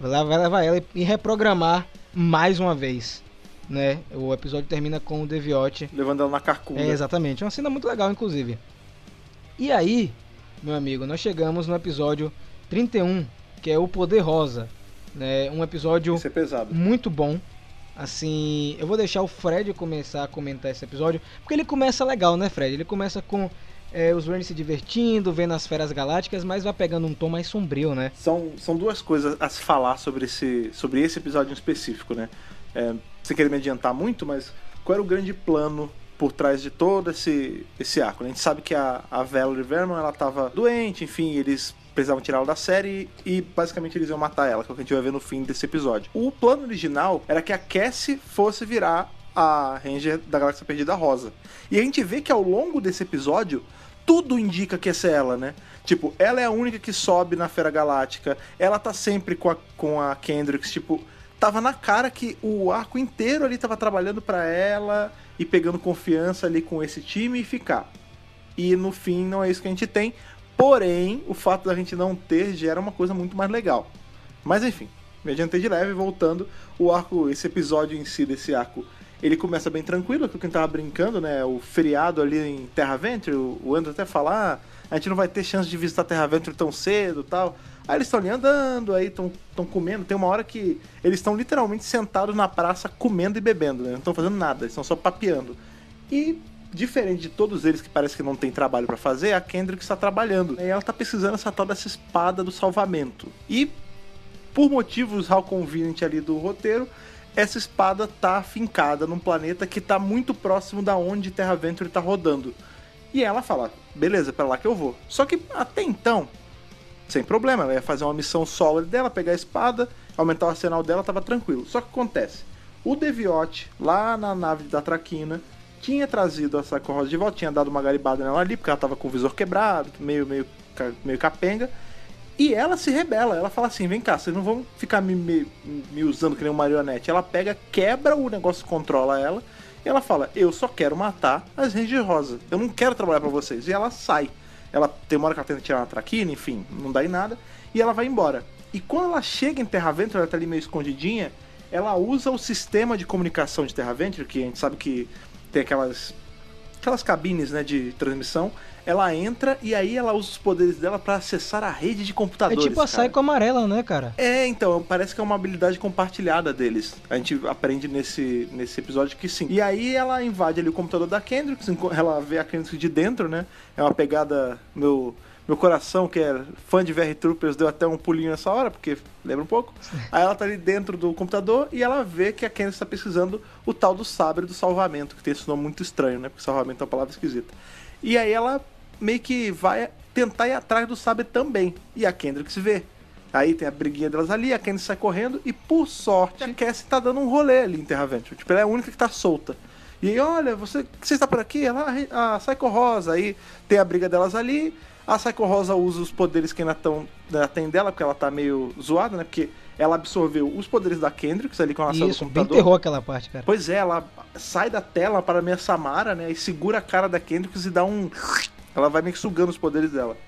vai levar ela e reprogramar mais uma vez. Né? O episódio termina com o Deviote. Levando ela na carcunda. É, exatamente, uma cena muito legal, inclusive. E aí, meu amigo, nós chegamos no episódio 31, que é o Poder Rosa. Né? Um episódio é muito bom. Assim, eu vou deixar o Fred começar a comentar esse episódio, porque ele começa legal, né, Fred? Ele começa com é, os Rangers se divertindo, vendo as feras galácticas, mas vai pegando um tom mais sombrio, né? São, são duas coisas a se falar sobre esse, sobre esse episódio em específico, né? É, sem querer me adiantar muito, mas qual era o grande plano por trás de todo esse, esse arco? A gente sabe que a, a Valerie Vernon, ela tava doente, enfim, eles precisavam tirá-la da série e basicamente eles iam matar ela, que é o que a gente vai ver no fim desse episódio. O plano original era que a Cassie fosse virar a Ranger da Galáxia Perdida Rosa. E a gente vê que ao longo desse episódio, tudo indica que essa é ela, né? Tipo, ela é a única que sobe na Fera Galáctica, ela tá sempre com a, com a Kendricks, tipo, tava na cara que o arco inteiro ali tava trabalhando pra ela e pegando confiança ali com esse time e ficar. E no fim não é isso que a gente tem. Porém, o fato da gente não ter gera uma coisa muito mais legal. Mas enfim, me adiantei de leve, voltando. O arco, esse episódio em si desse arco, ele começa bem tranquilo, que o que a gente tava brincando, né? O feriado ali em Terra Venture, o o Andrew até falar, ah, a gente não vai ter chance de visitar Terra Venture tão cedo tal. Aí eles estão ali andando, aí estão comendo. Tem uma hora que eles estão literalmente sentados na praça comendo e bebendo, né? Não estão fazendo nada, estão só papeando. E diferente de todos eles que parece que não tem trabalho pra fazer, a Kendrick está trabalhando. E ela tá pesquisando essa tal dessa espada do salvamento. E por motivos how convenient ali do roteiro, essa espada tá afincada num planeta que tá muito próximo da onde Terra Venture tá rodando. E ela fala: "Beleza, para lá que eu vou". Só que até então, sem problema, ela ia fazer uma missão solo dela, pegar a espada, aumentar o arsenal dela, tava tranquilo. Só que acontece, o Deviote, lá na nave da Traquina, tinha trazido a Psycho Rosa de volta, tinha dado uma garibada nela ali, porque ela tava com o visor quebrado, meio, meio, meio capenga, E ela se rebela, ela fala assim: vem cá, vocês não vão ficar me, me, me usando que nem um marionete. Ela pega, quebra o negócio que controla ela, e ela fala: eu só quero matar as Ranger Rosa, eu não quero trabalhar pra vocês. E ela sai. Ela tem uma hora que ela tenta tirar uma traquina, enfim, não dá em nada, e ela vai embora. E quando ela chega em Terra Venture, ela tá ali meio escondidinha, ela usa o sistema de comunicação de Terra Venture, que a gente sabe que tem aquelas aquelas cabines né, de transmissão, ela entra e aí ela usa os poderes dela pra acessar a rede de É computadores. tipo a. Psycho amarela, né, cara? É, então, parece que é uma habilidade compartilhada deles. A gente aprende nesse, nesse episódio que sim. E aí ela invade ali o computador da Kendricks, enco- ela vê a Kendricks de dentro, né? É uma pegada. Meu, meu coração, que é fã de VR Troopers, deu até um pulinho nessa hora, porque lembra um pouco. Aí ela tá ali dentro do computador e ela vê que a Kendricks está pesquisando o tal do sabre do salvamento, que tem esse nome muito estranho, né? Porque salvamento é uma palavra esquisita. E aí ela meio que vai tentar ir atrás do sabre também. E a Kendricks vê. Aí tem a briguinha delas ali, a Candice sai correndo e, por sorte, a Cassie tá dando um rolê ali em Terra Venture. Tipo, ela é a única que tá solta. E aí, olha, você, você está por aqui? Ela, a Psycho Rosa. Aí tem a briga delas ali. A Psycho Rosa usa os poderes que ainda, tão, ainda tem dela, porque ela tá meio zoada, né? Porque ela absorveu os poderes da Kendricks ali quando ela saiu do Isso, computador. terror aquela parte, cara. Pois é, ela sai da tela para meio Samara, né? E segura a cara da Kendricks e dá um. Ela vai meio que sugando os poderes dela.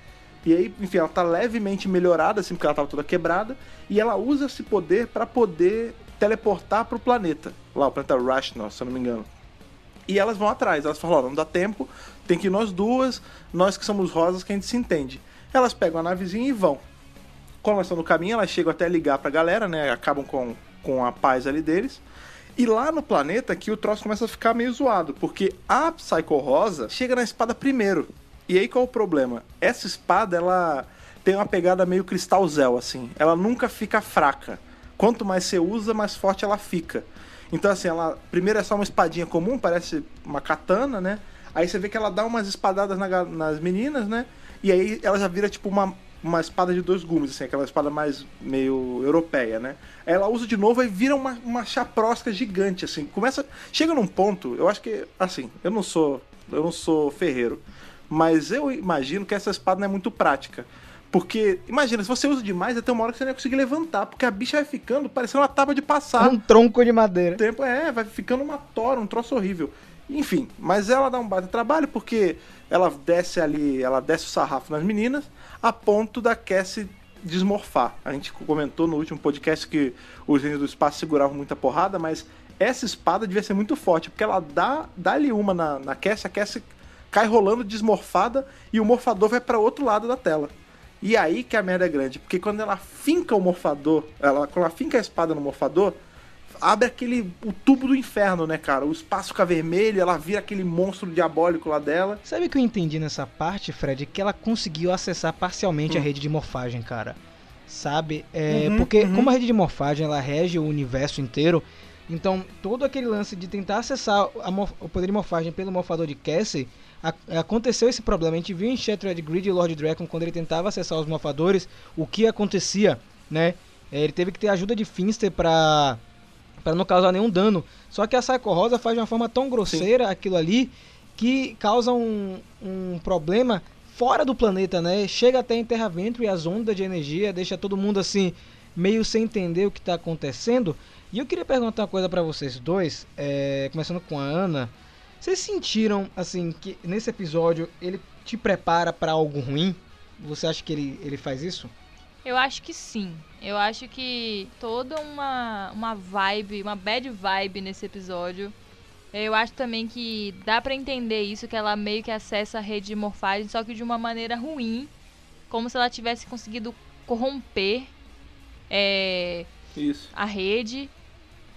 E aí, enfim, ela tá levemente melhorada, assim, porque ela tava toda quebrada. E ela usa esse poder para poder teleportar pro planeta. Lá, o planeta Rashnor, se eu não me engano. E elas vão atrás, elas falam, ó, não dá tempo, tem que ir nós duas, nós que somos rosas, que a gente se entende. Elas pegam a navezinha e vão. Quando estão no caminho, elas chegam até ligar pra galera, né? Acabam com, com a paz ali deles. E lá no planeta que o troço começa a ficar meio zoado, porque a Psycho Rosa chega na espada primeiro. E aí qual é o problema? Essa espada, ela tem uma pegada meio cristal Zel, assim. Ela nunca fica fraca. Quanto mais você usa, mais forte ela fica. Então, assim, ela primeiro é só uma espadinha comum, parece uma katana, né? Aí você vê que ela dá umas espadadas na nas meninas, né? E aí ela já vira tipo uma, uma espada de dois gumes, assim, aquela espada mais meio europeia, né? Aí ela usa de novo e vira uma, uma chaprosca gigante, assim. Começa. Chega num ponto, eu acho que. Assim, eu não sou. Eu não sou ferreiro. Mas eu imagino que essa espada não é muito prática. Porque, imagina, se você usa demais, até uma hora que você não vai conseguir levantar, porque a bicha vai ficando parecendo uma tábua de passar Um tronco de madeira. tempo, é, vai ficando uma tora, um troço horrível. Enfim, mas ela dá um baita trabalho porque ela desce ali, ela desce o sarrafo nas meninas, a ponto da Cassie desmorfar. A gente comentou no último podcast que os gênios do espaço seguravam muita porrada, mas essa espada devia ser muito forte, porque ela dá, dá-lhe uma na, na Cassie, a Cassie cai rolando desmorfada e o morfador vai para outro lado da tela. E aí que a merda é grande, porque quando ela finca o morfador, ela, quando ela finca a espada no morfador, abre aquele o tubo do inferno, né, cara? O espaço fica vermelho, ela vira aquele monstro diabólico lá dela. Sabe o que eu entendi nessa parte, Fred? Que ela conseguiu acessar parcialmente a rede de morfagem, cara. Sabe? É, Uhum, porque uhum. como a rede de morfagem ela rege o universo inteiro, então todo aquele lance de tentar acessar o poder de morfagem pelo morfador de Cassie, aconteceu esse problema. A gente viu em Shattered Grid e Lord Dragon quando ele tentava acessar os morfadores, o que acontecia, né? É, ele teve que ter ajuda de Finster pra para não causar nenhum dano. Só que a Psycho Rosa faz de uma forma tão grosseira aquilo ali que causa um, um problema fora do planeta, né? Chega até em Terra Venture e as ondas de energia deixa todo mundo assim meio sem entender o que está acontecendo. E eu queria perguntar uma coisa para vocês dois, é, começando com a Ana. Vocês sentiram assim que nesse episódio ele te prepara para algo ruim? Você acha que ele, ele faz isso? Eu acho que sim. Eu acho que toda uma, uma vibe, uma bad vibe nesse episódio. Eu acho também que dá pra entender isso, que ela meio que acessa a rede de morfagem, só que de uma maneira ruim. Como se ela tivesse conseguido corromper é, a rede.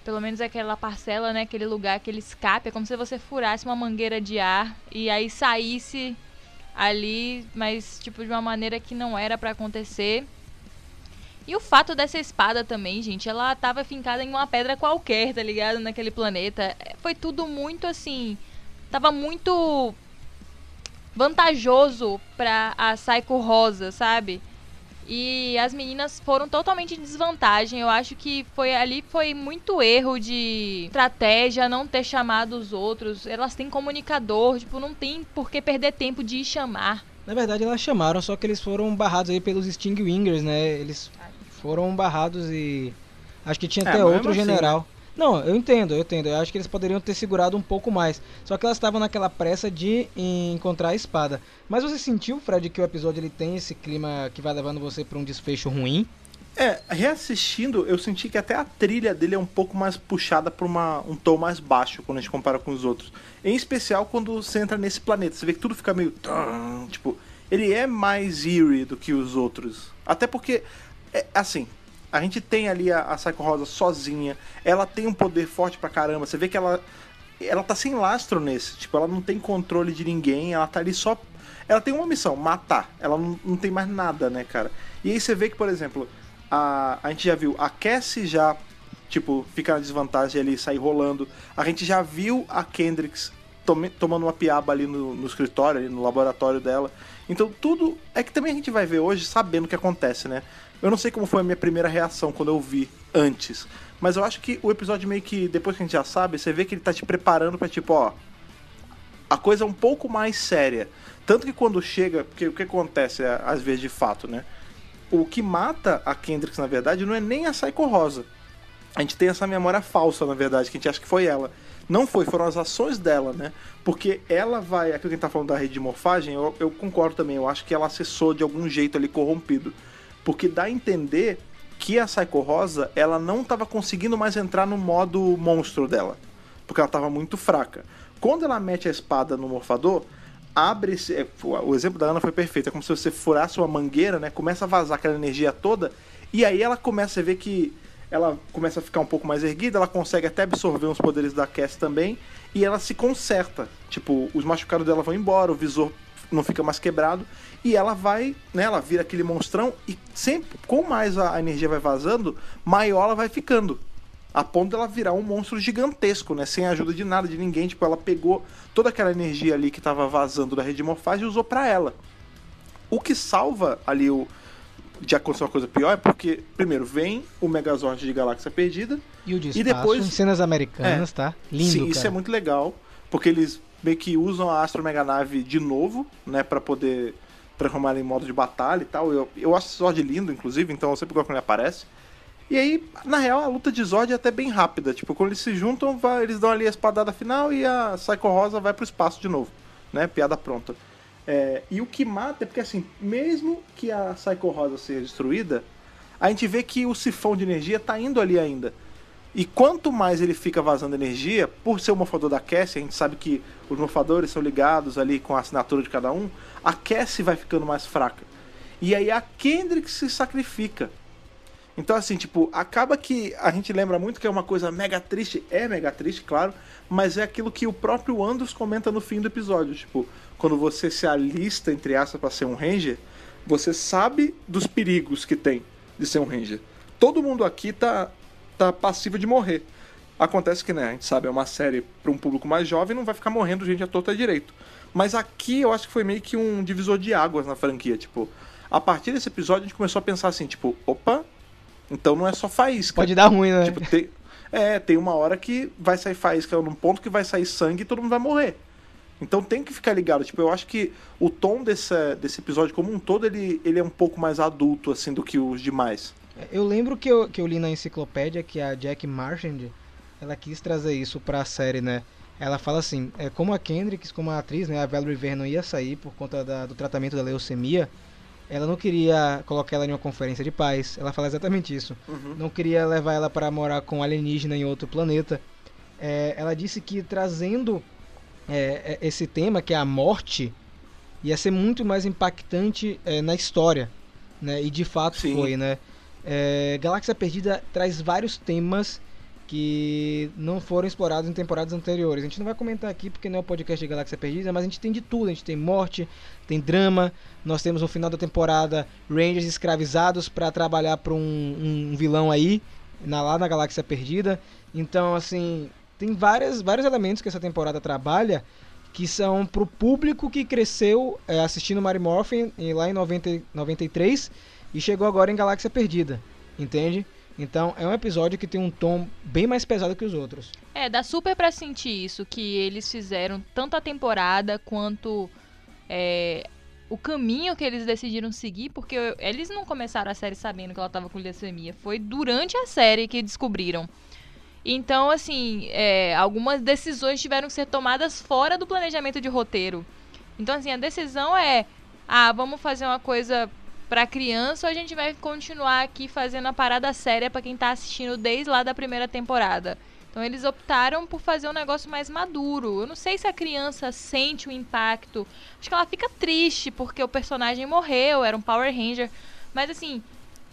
Pelo menos aquela parcela, né? Aquele lugar, aquele escape. É como se você furasse uma mangueira de ar e aí saísse ali, mas tipo de uma maneira que não era pra acontecer. E o fato dessa espada também, gente, ela tava fincada em uma pedra qualquer, tá ligado? Naquele planeta. É, Foi tudo muito assim. Tava muito vantajoso pra a Psycho Rosa, sabe? E as meninas foram totalmente em desvantagem. Eu acho que foi ali foi muito erro de estratégia não ter chamado os outros. Elas têm comunicador, tipo, não tem por que perder tempo de chamar. Na verdade, elas chamaram, só que eles foram barrados aí pelos Stingwingers, né? Eles foram barrados e. Acho que tinha É, até outro assim, general. Não, eu entendo, eu entendo. Eu acho que eles poderiam ter segurado um pouco mais. Só que elas estavam naquela pressa de encontrar a espada. Mas você sentiu, Fred, que o episódio ele tem esse clima que vai levando você pra um desfecho ruim? É, reassistindo, eu senti que até a trilha dele é um pouco mais puxada pra uma, um tom mais baixo quando a gente compara com os outros. Em especial quando você entra nesse planeta. Você vê que tudo fica meio. Tipo, ele é mais eerie do que os outros. Até porque, é, assim, a gente tem ali a, a Psycho Rosa sozinha. Ela tem um poder forte pra caramba. Você vê que ela. Ela tá sem lastro nesse. Tipo, ela não tem controle de ninguém. Ela tá ali só. Ela tem uma missão, matar. Ela não, não tem mais nada, né, cara? E aí você vê que, por exemplo, a, a gente já viu a Cassie já, tipo, ficar na desvantagem ali, sair rolando. A gente já viu a Kendricks tome- tomando uma piaba ali no, no escritório, ali no laboratório dela. Então tudo. É que também a gente vai ver hoje sabendo o que acontece, né? Eu não sei como foi a minha primeira reação quando eu vi antes. Mas eu acho que o episódio meio que, depois que a gente já sabe, você vê que ele tá te preparando pra tipo, ó. A coisa é um pouco mais séria. Tanto que quando chega. Porque o que acontece é, às vezes de fato, né? O que mata a Kendricks, na verdade, não é nem a Psycho Rosa. A gente tem essa memória falsa, na verdade, que a gente acha que foi ela. Não foi, foram as ações dela, né? Porque ela vai. Aquilo que a gente tá falando da rede de morfagem, eu, eu concordo também. Eu acho que ela acessou de algum jeito ali corrompido. Porque dá a entender que a Psycho Rosa, ela não estava conseguindo mais entrar no modo monstro dela. Porque ela estava muito fraca. Quando ela mete a espada no morfador, abre é, O exemplo da Ana foi perfeito. É como se você furasse uma mangueira, né? Começa a vazar aquela energia toda. E aí ela começa a ver que ela começa a ficar um pouco mais erguida, ela consegue até absorver uns poderes da Cass também, e ela se conserta. Tipo, os machucados dela vão embora, o visor não fica mais quebrado, e ela vai, né, ela vira aquele monstrão, e sempre, com mais a energia vai vazando, maior ela vai ficando. A ponto dela virar um monstro gigantesco, né? Sem ajuda de nada, de ninguém. Tipo, ela pegou toda aquela energia ali que tava vazando da rede de morfagem e usou pra ela. O que salva ali o. De acontecer uma coisa pior é porque, primeiro, vem o Megazord de Galáxia Perdida. E o despacho, depois- em cenas americanas, tá? Lindo, Sim, isso cara. é muito legal, porque eles meio que usam a Astro Mega Nave de novo, né, Pra poder transformar ela em modo de batalha e tal. Eu, eu acho Zord lindo, inclusive, então eu sempre gosto quando ele aparece. E aí, na real, a luta de Zord é até bem rápida. Tipo, quando eles se juntam, vai- eles dão ali a espadada final e a Psycho Rosa vai pro espaço de novo, né? Piada pronta. É, e o que mata é porque, assim, mesmo que a Psycho Rosa seja destruída, a gente vê que o sifão de energia tá indo ali ainda. E quanto mais ele fica vazando energia, por ser o morfador da Cassie, a gente sabe que os morfadores são ligados ali com a assinatura de cada um, a Cassie vai ficando mais fraca. E aí a Kendrick se sacrifica. Então, assim, tipo, acaba que a gente lembra muito que é uma coisa mega triste. É mega triste, claro, mas é aquilo que o próprio Andros comenta no fim do episódio. Tipo, quando você se alista, entre aspas, pra ser um Ranger, você sabe dos perigos que tem de ser um Ranger. Todo mundo aqui tá, tá passivo de morrer. Acontece que, né, a gente sabe, é uma série para um público mais jovem, não vai ficar morrendo gente à torta direito. Mas aqui eu acho que foi meio que um divisor de águas na franquia. Tipo, a partir desse episódio a gente começou a pensar assim, tipo, opa, então não é só faísca. Pode dar ruim, né? Tipo, tem, é, tem uma hora que vai sair faísca num ponto que vai sair sangue e todo mundo vai morrer. Então tem que ficar ligado. Tipo, eu acho que o tom desse, desse episódio como um todo, ele, ele é um pouco mais adulto, assim, do que os demais. Eu lembro que eu, que eu li na enciclopédia que a Jack Marchand, ela quis trazer isso pra série, né? Ela fala assim, é, como a Kendricks, como a atriz, né, a Valerie Ver não ia sair por conta da- do tratamento da leucemia, ela não queria colocar ela em uma conferência de paz. Ela fala exatamente isso. Não queria levar ela para morar com alienígena em outro planeta. É, ela disse que trazendo é, é, esse tema, que é a morte, ia ser muito mais impactante é, na história. Né? E de fato Sim. foi, né? É, Galáxia Perdida traz vários temas que não foram explorados em temporadas anteriores. A gente não vai comentar aqui porque não é o podcast de Galáxia Perdida, mas a gente tem de tudo. A gente tem morte, tem drama. Nós temos no final da temporada Rangers escravizados para trabalhar para um, um vilão aí na, lá na Galáxia Perdida. Então, assim, tem várias, vários elementos que essa temporada trabalha que são pro público que cresceu é, assistindo Mary Morphin lá em 90, 93 e chegou agora em Galáxia Perdida, entende? Então é um episódio que tem um tom bem mais pesado que os outros. É, dá super pra sentir isso, que eles fizeram tanto a temporada quanto é, o caminho que eles decidiram seguir, porque eu- eles não começaram a série sabendo que ela tava com leucemia. Foi durante a série que descobriram. Então, assim, é, algumas decisões tiveram que ser tomadas fora do planejamento de roteiro. Então, assim, a decisão é: ah, vamos fazer uma coisa pra criança ou a gente vai continuar aqui fazendo a parada séria pra quem tá assistindo desde lá da primeira temporada. Então eles optaram por fazer um negócio mais maduro. Eu não sei se a criança sente o impacto. Acho que ela fica triste porque o personagem morreu, era um Power Ranger. Mas assim,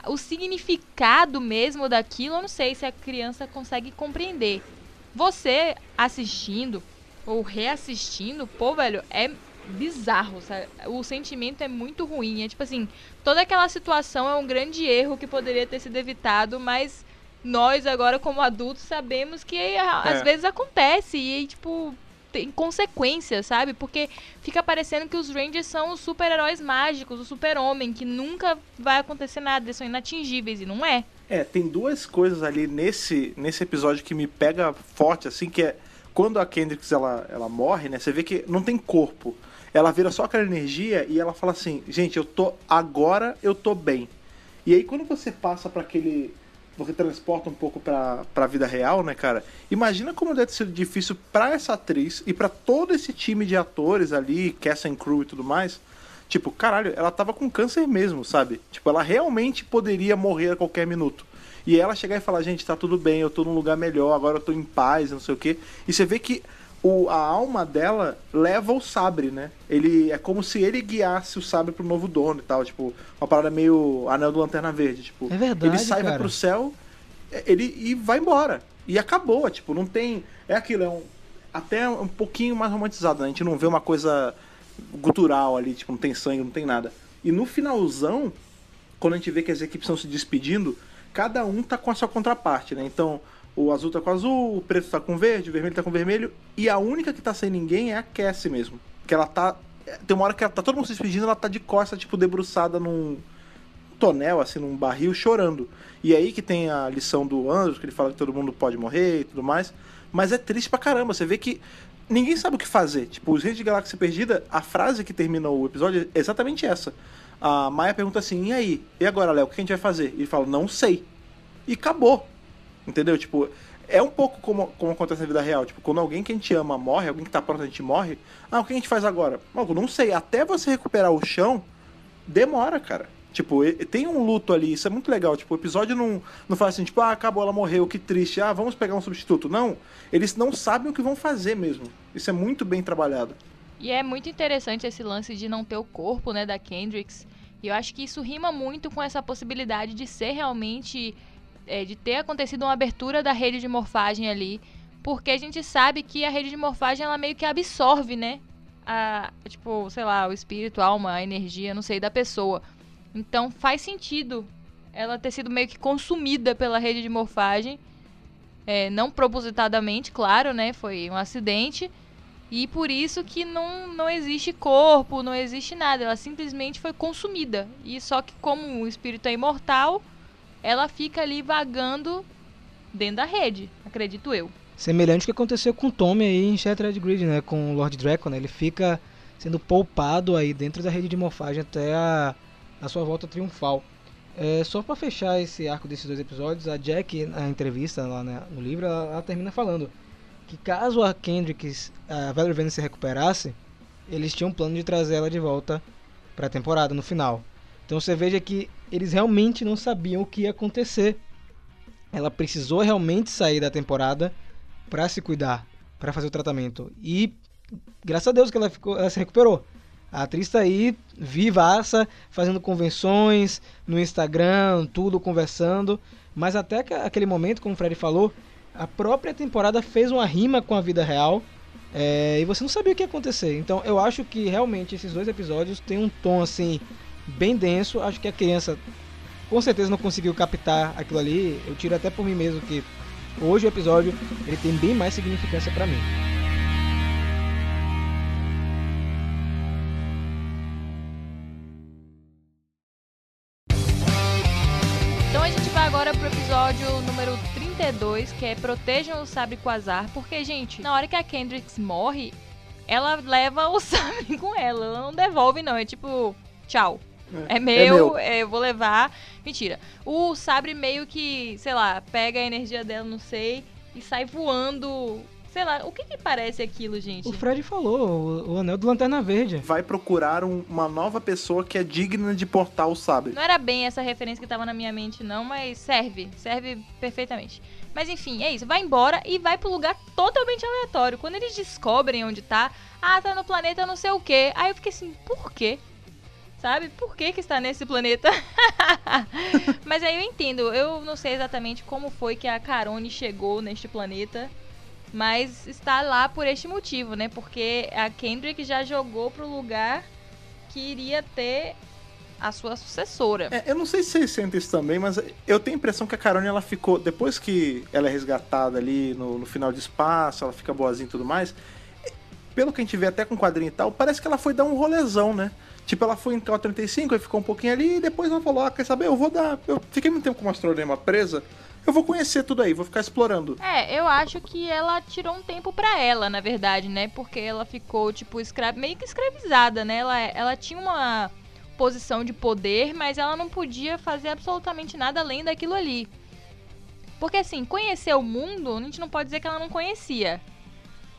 o significado mesmo daquilo, eu não sei se a criança consegue compreender. Você assistindo ou reassistindo, pô, velho, é bizarro, sabe? O sentimento é muito ruim. É tipo assim, toda aquela situação é um grande erro que poderia ter sido evitado, mas nós agora como adultos sabemos que a- às É. vezes acontece e tipo tem consequências, sabe? Porque fica parecendo que os Rangers são os super-heróis mágicos, o super-homem, que nunca vai acontecer nada, eles são inatingíveis, e não é. É, tem duas coisas ali nesse, nesse episódio que me pega forte, assim, que é quando a Kendricks ela, ela morre, né? Você vê que não tem corpo. Ela vira só aquela energia e ela fala assim, gente, eu tô. Agora eu tô bem. E aí quando você passa pra aquele. Você transporta um pouco pra, pra vida real, né, cara? Imagina como deve sido difícil pra essa atriz e pra todo esse time de atores ali, cast and crew e tudo mais. Tipo, caralho, ela tava com câncer mesmo, sabe? Tipo, ela realmente poderia morrer a qualquer minuto. E ela chegar e falar, gente, tá tudo bem, eu tô num lugar melhor, agora eu tô em paz, não sei o quê. E você vê que o, a alma dela leva o sabre, né? Ele é como se ele guiasse o sabre pro novo dono e tal, tipo, uma parada meio anel do Lanterna Verde, tipo. É verdade, Ele sai, vai cara. pro céu, é, ele e vai embora. E acabou, tipo, não tem, é aquilo, é um até um pouquinho mais romantizado, né? A gente não vê uma coisa gutural ali, tipo, não tem sangue, não tem nada. E no finalzão, quando a gente vê que as equipes estão se despedindo, cada um tá com a sua contraparte, né? Então, o azul tá com azul, o preto tá com verde, o vermelho tá com vermelho, e a única que tá sem ninguém é a Cassie mesmo. Que ela tá. Tem uma hora que ela tá todo mundo se despedindo, ela tá de costa, tipo, debruçada num tonel, assim, num barril, chorando. E aí que tem a lição do Andros, que ele fala que todo mundo pode morrer e tudo mais. Mas é triste pra caramba. Você vê que ninguém sabe o que fazer. Tipo, os Reis de Galáxia Perdida, a frase que termina o episódio é exatamente essa. A Maia pergunta assim, e aí? E agora, Léo, o que a gente vai fazer? E ele fala, não sei. E acabou. Entendeu? Tipo, é um pouco como, como acontece na vida real. Tipo, quando alguém que a gente ama morre, alguém que tá pronto a gente morre, ah, o que a gente faz agora? Mano, não sei. Até você recuperar o chão, demora, cara. Tipo, tem um luto ali, isso é muito legal. Tipo, o episódio não, não fala assim, tipo, ah, acabou, ela morreu, que triste, ah, vamos pegar um substituto. Não, eles não sabem o que vão fazer mesmo. Isso é muito bem trabalhado. E é muito interessante esse lance de não ter o corpo, né, da Kendricks. E eu acho que isso rima muito com essa possibilidade de ser realmente. É, de ter acontecido uma abertura da rede de morfagem ali. Porque a gente sabe que a rede de morfagem ela meio que absorve, né? A, tipo, sei lá, o espírito, a alma, a energia, não sei, da pessoa. Então faz sentido ela ter sido meio que consumida pela rede de morfagem. É, não propositadamente, claro, né? Foi um acidente. E por isso que não, não existe corpo, não existe nada. Ela simplesmente foi consumida. E só que como o espírito é imortal, ela fica ali vagando dentro da rede, acredito eu. Semelhante ao que aconteceu com o Tommy aí em Shattered Grid, né? Com o Lord Draco, né? Ele fica sendo poupado aí dentro da rede de morfagem até a, a sua volta triunfal. É, só pra fechar esse arco desses dois episódios, a Jack, na entrevista lá né, no livro, ela, ela termina falando que caso a Kendricks, a Valerie se recuperasse, eles tinham um plano de trazer ela de volta pra temporada no final. Então você veja que eles realmente não sabiam o que ia acontecer. Ela precisou realmente sair da temporada pra se cuidar, pra fazer o tratamento. E graças a Deus que ela, ficou, ela se recuperou. A atriz tá aí, vivaça, fazendo convenções no Instagram, tudo conversando. Mas até que- aquele momento, como o Fred falou, a própria temporada fez uma rima com a vida real. é, e você não sabia o que ia acontecer. Então eu acho que realmente esses dois episódios têm um tom assim bem denso. Acho que a criança com certeza não conseguiu captar aquilo ali. Eu tiro até por mim mesmo que hoje o episódio ele tem bem mais significância pra mim. Então a gente vai agora pro episódio número 32, que é Protejam o Sabre Quasar. Porque, gente, na hora que a Kendricks morre, ela leva o sabre com ela. Ela não devolve, não. É tipo, tchau. É, É meu, meu. é, eu vou levar. Mentira. O sabre meio que, sei lá, pega a energia dela, não sei, e sai voando. Sei lá, o que que parece aquilo, gente? O Fred falou, o, o anel do Lanterna Verde. Vai procurar um- uma nova pessoa que é digna de portar o sabre. Não era bem essa referência que tava na minha mente, não, mas serve. Serve perfeitamente. Mas enfim, é isso. Vai embora e vai pro lugar totalmente aleatório. Quando eles descobrem onde tá, ah, tá no planeta não sei o quê. Aí eu fiquei assim, por quê? Sabe? Por que que está nesse planeta? mas aí eu entendo. Eu não sei exatamente como foi que a Carone chegou neste planeta. Mas está lá por este motivo, né? Porque a Kendrick já jogou pro lugar que iria ter a sua sucessora. É, eu não sei se vocês sentem isso também, mas eu tenho a impressão que a Carone ela ficou. Depois que ela é resgatada ali no, no final de espaço, ela fica boazinha e tudo mais. Pelo que a gente vê até com quadrinho e tal, parece que ela foi dar um rolezão, né? Tipo, ela foi em K35, aí ficou um pouquinho ali e depois ela falou: Ah, quer saber? Eu vou dar. Eu fiquei muito tempo com o astronema presa. Eu vou conhecer tudo aí, vou ficar explorando. É, eu acho que ela tirou um tempo pra ela, na verdade, né? Porque ela ficou, tipo, escra... meio que escravizada, né? Ela, ela tinha uma posição de poder, mas ela não podia fazer absolutamente nada além daquilo ali. Porque, assim, conhecer o mundo, a gente não pode dizer que ela não conhecia.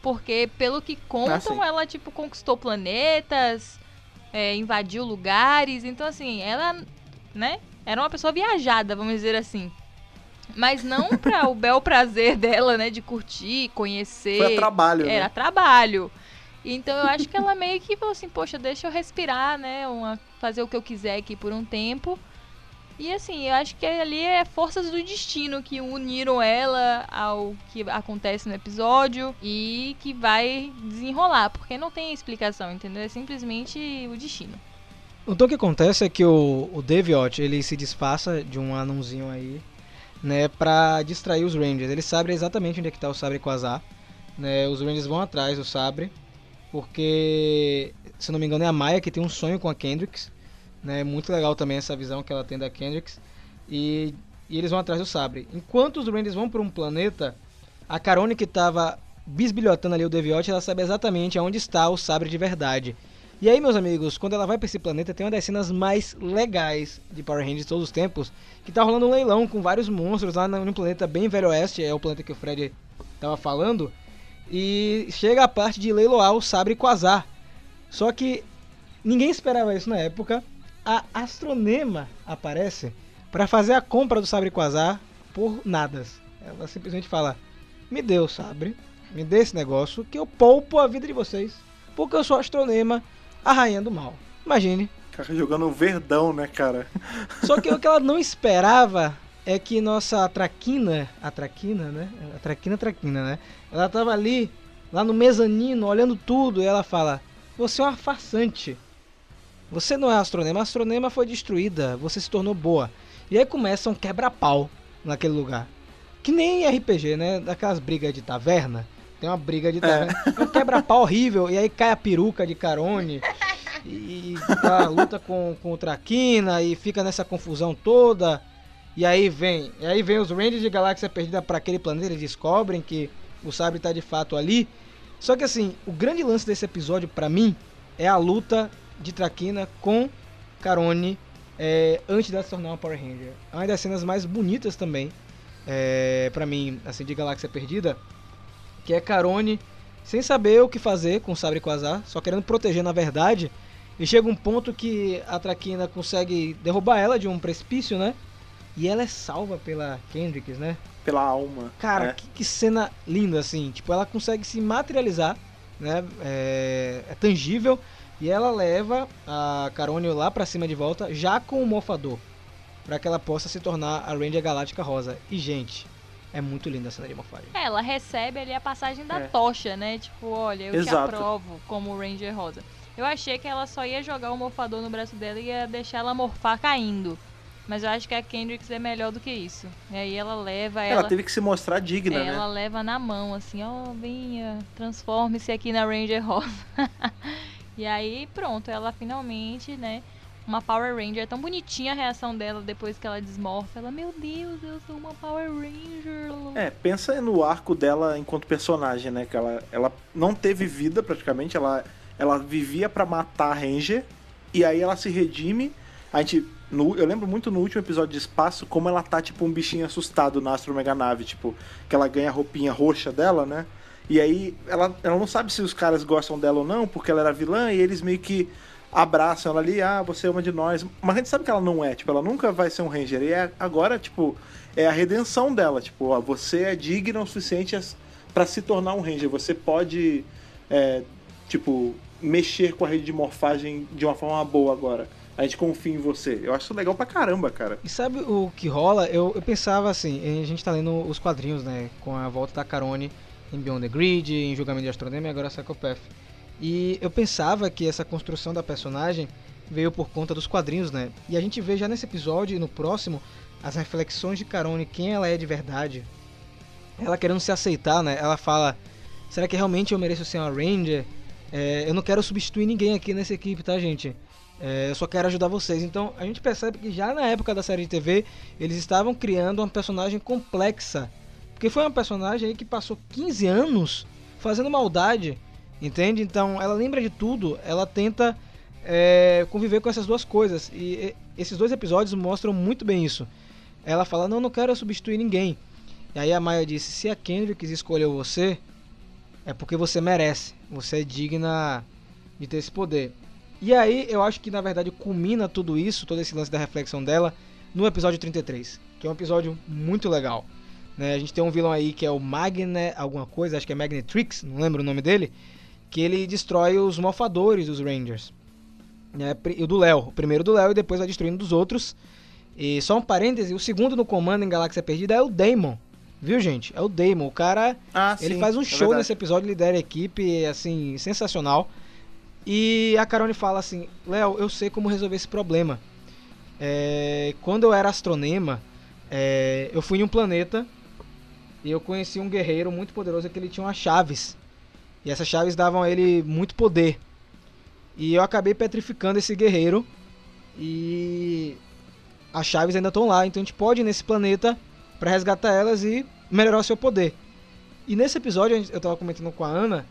Porque, pelo que contam, sim. ela, tipo, conquistou planetas, é, invadiu lugares. Então, assim, ela, né? Era uma pessoa viajada, vamos dizer assim. Mas não para o bel prazer dela, né? De curtir, conhecer. Foi trabalho, Era né? trabalho. Então eu acho que ela meio que falou assim, poxa, deixa eu respirar, né? Uma, fazer o que eu quiser aqui por um tempo. E assim, eu acho que ali é forças do destino que uniram ela ao que acontece no episódio e que vai desenrolar, porque não tem explicação, entendeu? É simplesmente o destino. Então o que acontece é que o, o Deviot, ele se disfarça de um anãozinho aí, né, pra distrair os Rangers. Ele sabe exatamente onde é que tá o Sabre Quasar, né, os Rangers vão atrás do Sabre, porque, se não me engano, é a Maya que tem um sonho com a Kendricks, né, muito legal também essa visão que ela tem da Kendricks, e, e eles vão atrás do Sabre. Enquanto os Rangers vão para um planeta, a Carone que tava bisbilhotando ali o Deviot, ela sabe exatamente aonde está o Sabre de verdade. E aí, meus amigos, quando ela vai pra esse planeta, tem uma das cenas mais legais de Power Rangers de todos os tempos, que tá rolando um leilão com vários monstros lá num planeta bem velho oeste, é o planeta que o Fred tava falando, e chega a parte de leiloar o Sabre Quasar. Só que ninguém esperava isso na época. A Astronema aparece para fazer a compra do Sabre Quasar por nadas. Ela simplesmente fala: "Me dê o Sabre, me dê esse negócio que eu poupo a vida de vocês, porque eu sou Astronema, a rainha do mal". Imagine. Cara, jogando um verdão, né, cara? Só que o que ela não esperava é que nossa Traquina, a Traquina, né? A Traquina, Traquina, né? Ela tava ali, lá no mezanino, olhando tudo, e ela fala: Você é uma farsante. Você não é astronema, a astronema foi destruída, você se tornou boa. E aí começa um quebra-pau naquele lugar. Que nem RPG, né? Daquelas brigas de taverna. Tem uma briga de taverna. É um quebra-pau horrível, e aí cai a peruca de Carone. E tá, luta com, com o Traquina e fica nessa confusão toda. E aí vem, e aí vem os Rangers de Galáxia Perdida para aquele planeta, eles descobrem que o Sabre tá de fato ali. Só que assim, o grande lance desse episódio pra mim é a luta de Traquina com Carone é, antes dela se tornar uma Power Ranger. É uma das cenas mais bonitas também, é, para mim, assim, de Galáxia Perdida, que é Carone sem saber o que fazer com o Sabre Quasar, só querendo proteger na verdade. E chega um ponto que a Traquina consegue derrubar ela de um precipício, né? E ela é salva pela Kendricks, né? Pela alma. Cara, É. que, que cena linda, assim. Tipo, ela consegue se materializar, né? É, é tangível. E ela leva a Carone lá pra cima de volta, já com o mofador. Pra que ela possa se tornar a Ranger Galáctica Rosa. E, gente, é muito linda a cena de morfagem. É, Ela recebe ali a passagem da É. tocha, né? Tipo, olha, eu te Exato. aprovo como Ranger Rosa. Eu achei que ela só ia jogar o morfador no braço dela e ia deixar ela morfar caindo. Mas eu acho que a Kendricks é melhor do que isso. E aí ela leva Ela ela. teve que se mostrar digna, é, né? ela leva na mão, assim, ó, venha, transforme-se aqui na Ranger Rosa. e aí, pronto, ela finalmente, né, uma Power Ranger. É tão bonitinha a reação dela depois que ela desmorfa. Ela, meu Deus, eu sou uma Power Ranger. É, pensa no arco dela enquanto personagem, né? Que ela, ela não teve vida praticamente, ela, ela vivia pra matar a Ranger, e aí ela se redime. A gente. no- eu lembro muito no último episódio de espaço como ela tá, tipo, um bichinho assustado na Astro Mega Nave, tipo, que ela ganha a roupinha roxa dela, né? E aí ela, ela não sabe se os caras gostam dela ou não, porque ela era vilã, e eles meio que abraçam ela ali, ah, você é uma de nós. Mas a gente sabe que ela não é, tipo, ela nunca vai ser um Ranger. E é, agora, tipo, é a redenção dela. Tipo, ó, você é digna o suficiente pra se tornar um Ranger. Você pode, é, tipo, mexer com a rede de morfagem de uma forma boa agora. A gente confia em você. Eu acho legal pra caramba, cara. E sabe o que rola? Eu, eu pensava assim, a gente tá lendo os quadrinhos, né? Com a volta da Carone em Beyond the Grid, em Julgamento de Astronema e agora Psychopath. E eu pensava que essa construção da personagem veio por conta dos quadrinhos, né? E a gente vê já nesse episódio e no próximo as reflexões de Carone, quem ela é de verdade. Ela querendo se aceitar, né? Ela fala: será que realmente eu mereço ser uma Ranger? É, eu não quero substituir ninguém aqui nessa equipe, tá, gente? É, eu só quero ajudar vocês. Então a gente percebe que já na época da série de TV eles estavam criando uma personagem complexa. Porque foi uma personagem que passou 15 anos fazendo maldade, entende? Então ela lembra de tudo, ela tenta é, conviver com essas duas coisas. E, e esses dois episódios mostram muito bem isso. Ela fala: Não, não quero substituir ninguém. E aí a Maya disse: Se a Kendrick escolheu você, é porque você merece. Você é digna de ter esse poder. E aí eu acho que na verdade culmina tudo isso, todo esse lance da reflexão dela, no episódio 33, que é um episódio muito legal. Né? A gente tem um vilão aí que é o Magne, alguma coisa, acho que é Magnetrix, não lembro o nome dele, que ele destrói os mofadores dos Rangers. Né? pri- O do Léo, o primeiro do Léo e depois vai destruindo dos outros. E só um parêntese, o segundo no comando em Galáxia Perdida é o Damon. Viu, gente? É o Damon. O cara Ah, ele sim, faz um é show verdade. nesse episódio, lidera a equipe, assim, sensacional. E a Carone fala assim: Léo, eu sei como resolver esse problema. É, quando eu era astronema, é, eu fui em um planeta e eu conheci um guerreiro muito poderoso que ele tinha umas chaves. E essas chaves davam a ele muito poder. E eu acabei petrificando esse guerreiro. E as chaves ainda estão lá. Então a gente pode ir nesse planeta para resgatar elas e melhorar o seu poder. E nesse episódio, eu tava comentando com a Ana,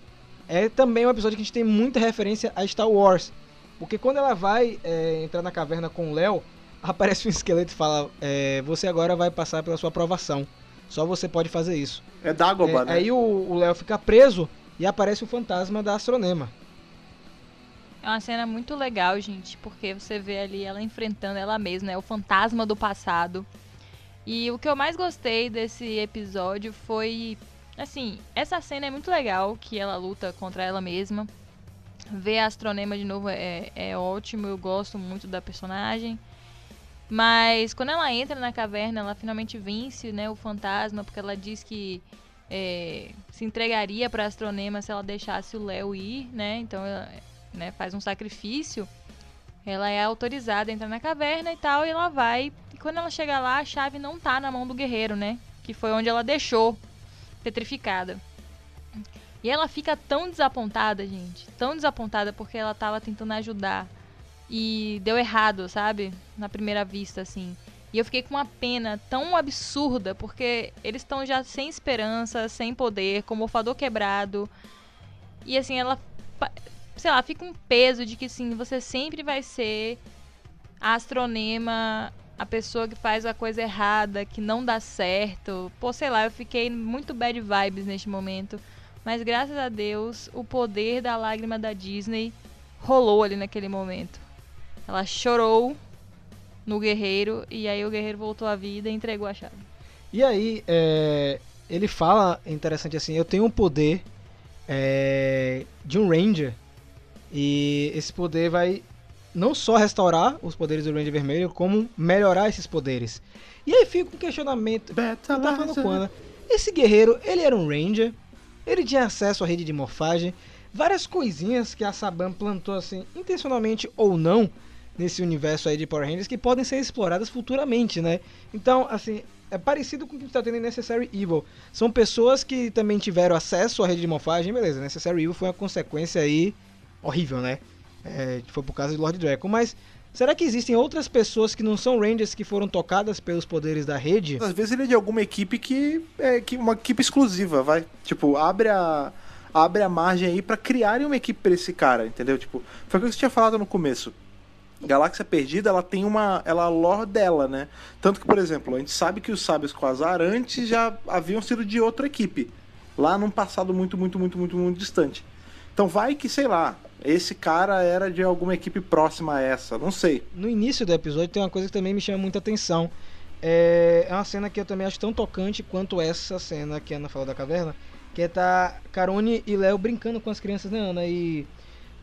é também um episódio que a gente tem muita referência a Star Wars. Porque quando ela vai é, entrar na caverna com o Léo, aparece um esqueleto e fala: é, Você agora vai passar pela sua aprovação. Só você pode fazer isso. É Dagoba, É, né? Aí o Léo fica preso e aparece o fantasma da astronema. É uma cena muito legal, gente, porque você vê ali ela enfrentando ela mesma, né? O fantasma do passado. E o que eu mais gostei desse episódio foi. Assim, essa cena é muito legal, que ela luta contra ela mesma. Ver a astronema de novo é, é ótimo, eu gosto muito da personagem. Mas quando ela entra na caverna, ela finalmente vence né, o fantasma, porque ela diz que é, se entregaria para astronema se ela deixasse o Léo ir, né? Então ela né, faz um sacrifício. Ela é autorizada a entrar na caverna e tal, e ela vai. E quando ela chega lá, a chave não tá na mão do guerreiro, né? Que foi onde ela deixou, petrificada. E ela fica tão desapontada, gente. Tão desapontada porque ela tava tentando ajudar. E deu errado, sabe? Na primeira vista, assim. E eu fiquei com uma pena tão absurda, porque eles estão já sem esperança, sem poder, com o mofador quebrado. E assim, ela. Sei lá, fica um peso de que sim, você sempre vai ser a astronema, a pessoa que faz a coisa errada, que não dá certo. Pô, sei lá, eu fiquei muito bad vibes neste momento. Mas graças a Deus, o poder da lágrima da Disney rolou ali naquele momento. Ela chorou no guerreiro e aí o guerreiro voltou à vida e entregou a chave. E aí, é, ele fala, interessante assim, eu tenho um poder é, de um Ranger. E esse poder vai não só restaurar os poderes do Ranger Vermelho, como melhorar esses poderes. E aí fica um questionamento. Eu tava falando com a Ana. Esse guerreiro, ele era um Ranger, ele tinha acesso à rede de morfagem, várias coisinhas que a Saban plantou assim, intencionalmente ou não, nesse universo aí de Power Rangers que podem ser exploradas futuramente, né? Então, assim, é parecido com o que a gente tá tendo em Necessary Evil. São pessoas que também tiveram acesso à rede de morfagem, beleza, Necessary Evil foi uma consequência aí horrível, né? É, foi por causa de Lord Draco, mas Será que existem outras pessoas que não são Rangers que foram tocadas pelos poderes da rede? Às vezes ele é de alguma equipe que é que uma equipe exclusiva, vai. Tipo, abre a abre a margem aí pra criarem uma equipe pra esse cara, entendeu? Tipo, foi o que você tinha falado no começo. Galáxia Perdida, ela tem uma. Ela a lore dela, né? Tanto que, por exemplo, a gente sabe que os sábios Quasar antes já haviam sido de outra equipe. Lá num passado muito, muito, muito, muito, muito distante. Então vai que, sei lá, esse cara era de alguma equipe próxima a essa, não sei. No início do episódio tem uma coisa que também me chama muita atenção. É, é uma cena que eu também acho tão tocante quanto essa cena que a Ana falou da caverna. Que é tá Carone e Léo brincando com as crianças, né, Ana? E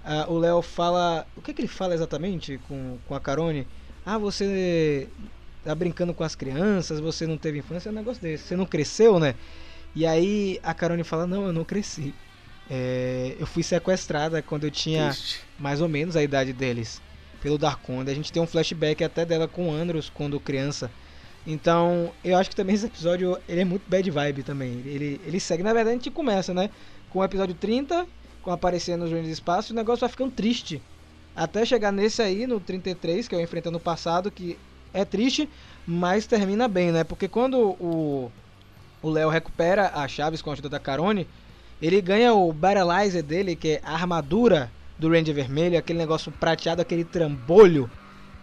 ah, o Léo fala. O que, que ele fala exatamente com, com a Carone? Ah, você tá brincando com as crianças, você não teve infância, é um negócio desse. Você não cresceu, né? E aí a Carone fala: Não, eu não cresci. É, eu fui sequestrada quando eu tinha Triste. mais ou menos a idade deles pelo Darkonda. A gente tem um flashback até dela com o Andros quando criança. Então, eu acho que também esse episódio ele é muito bad vibe também. Ele, ele segue, na verdade, a gente começa, né? Com o episódio 30, com aparecendo os Reinos do Espaço, o negócio vai ficando triste. Até chegar nesse aí, no 33, que é o Enfrentando o Passado, que é triste, mas termina bem, né? Porque quando o Léo recupera as chaves com a ajuda da Carone, ele ganha o Battleizer dele, que é a armadura do Ranger Vermelho, aquele negócio prateado, aquele trambolho,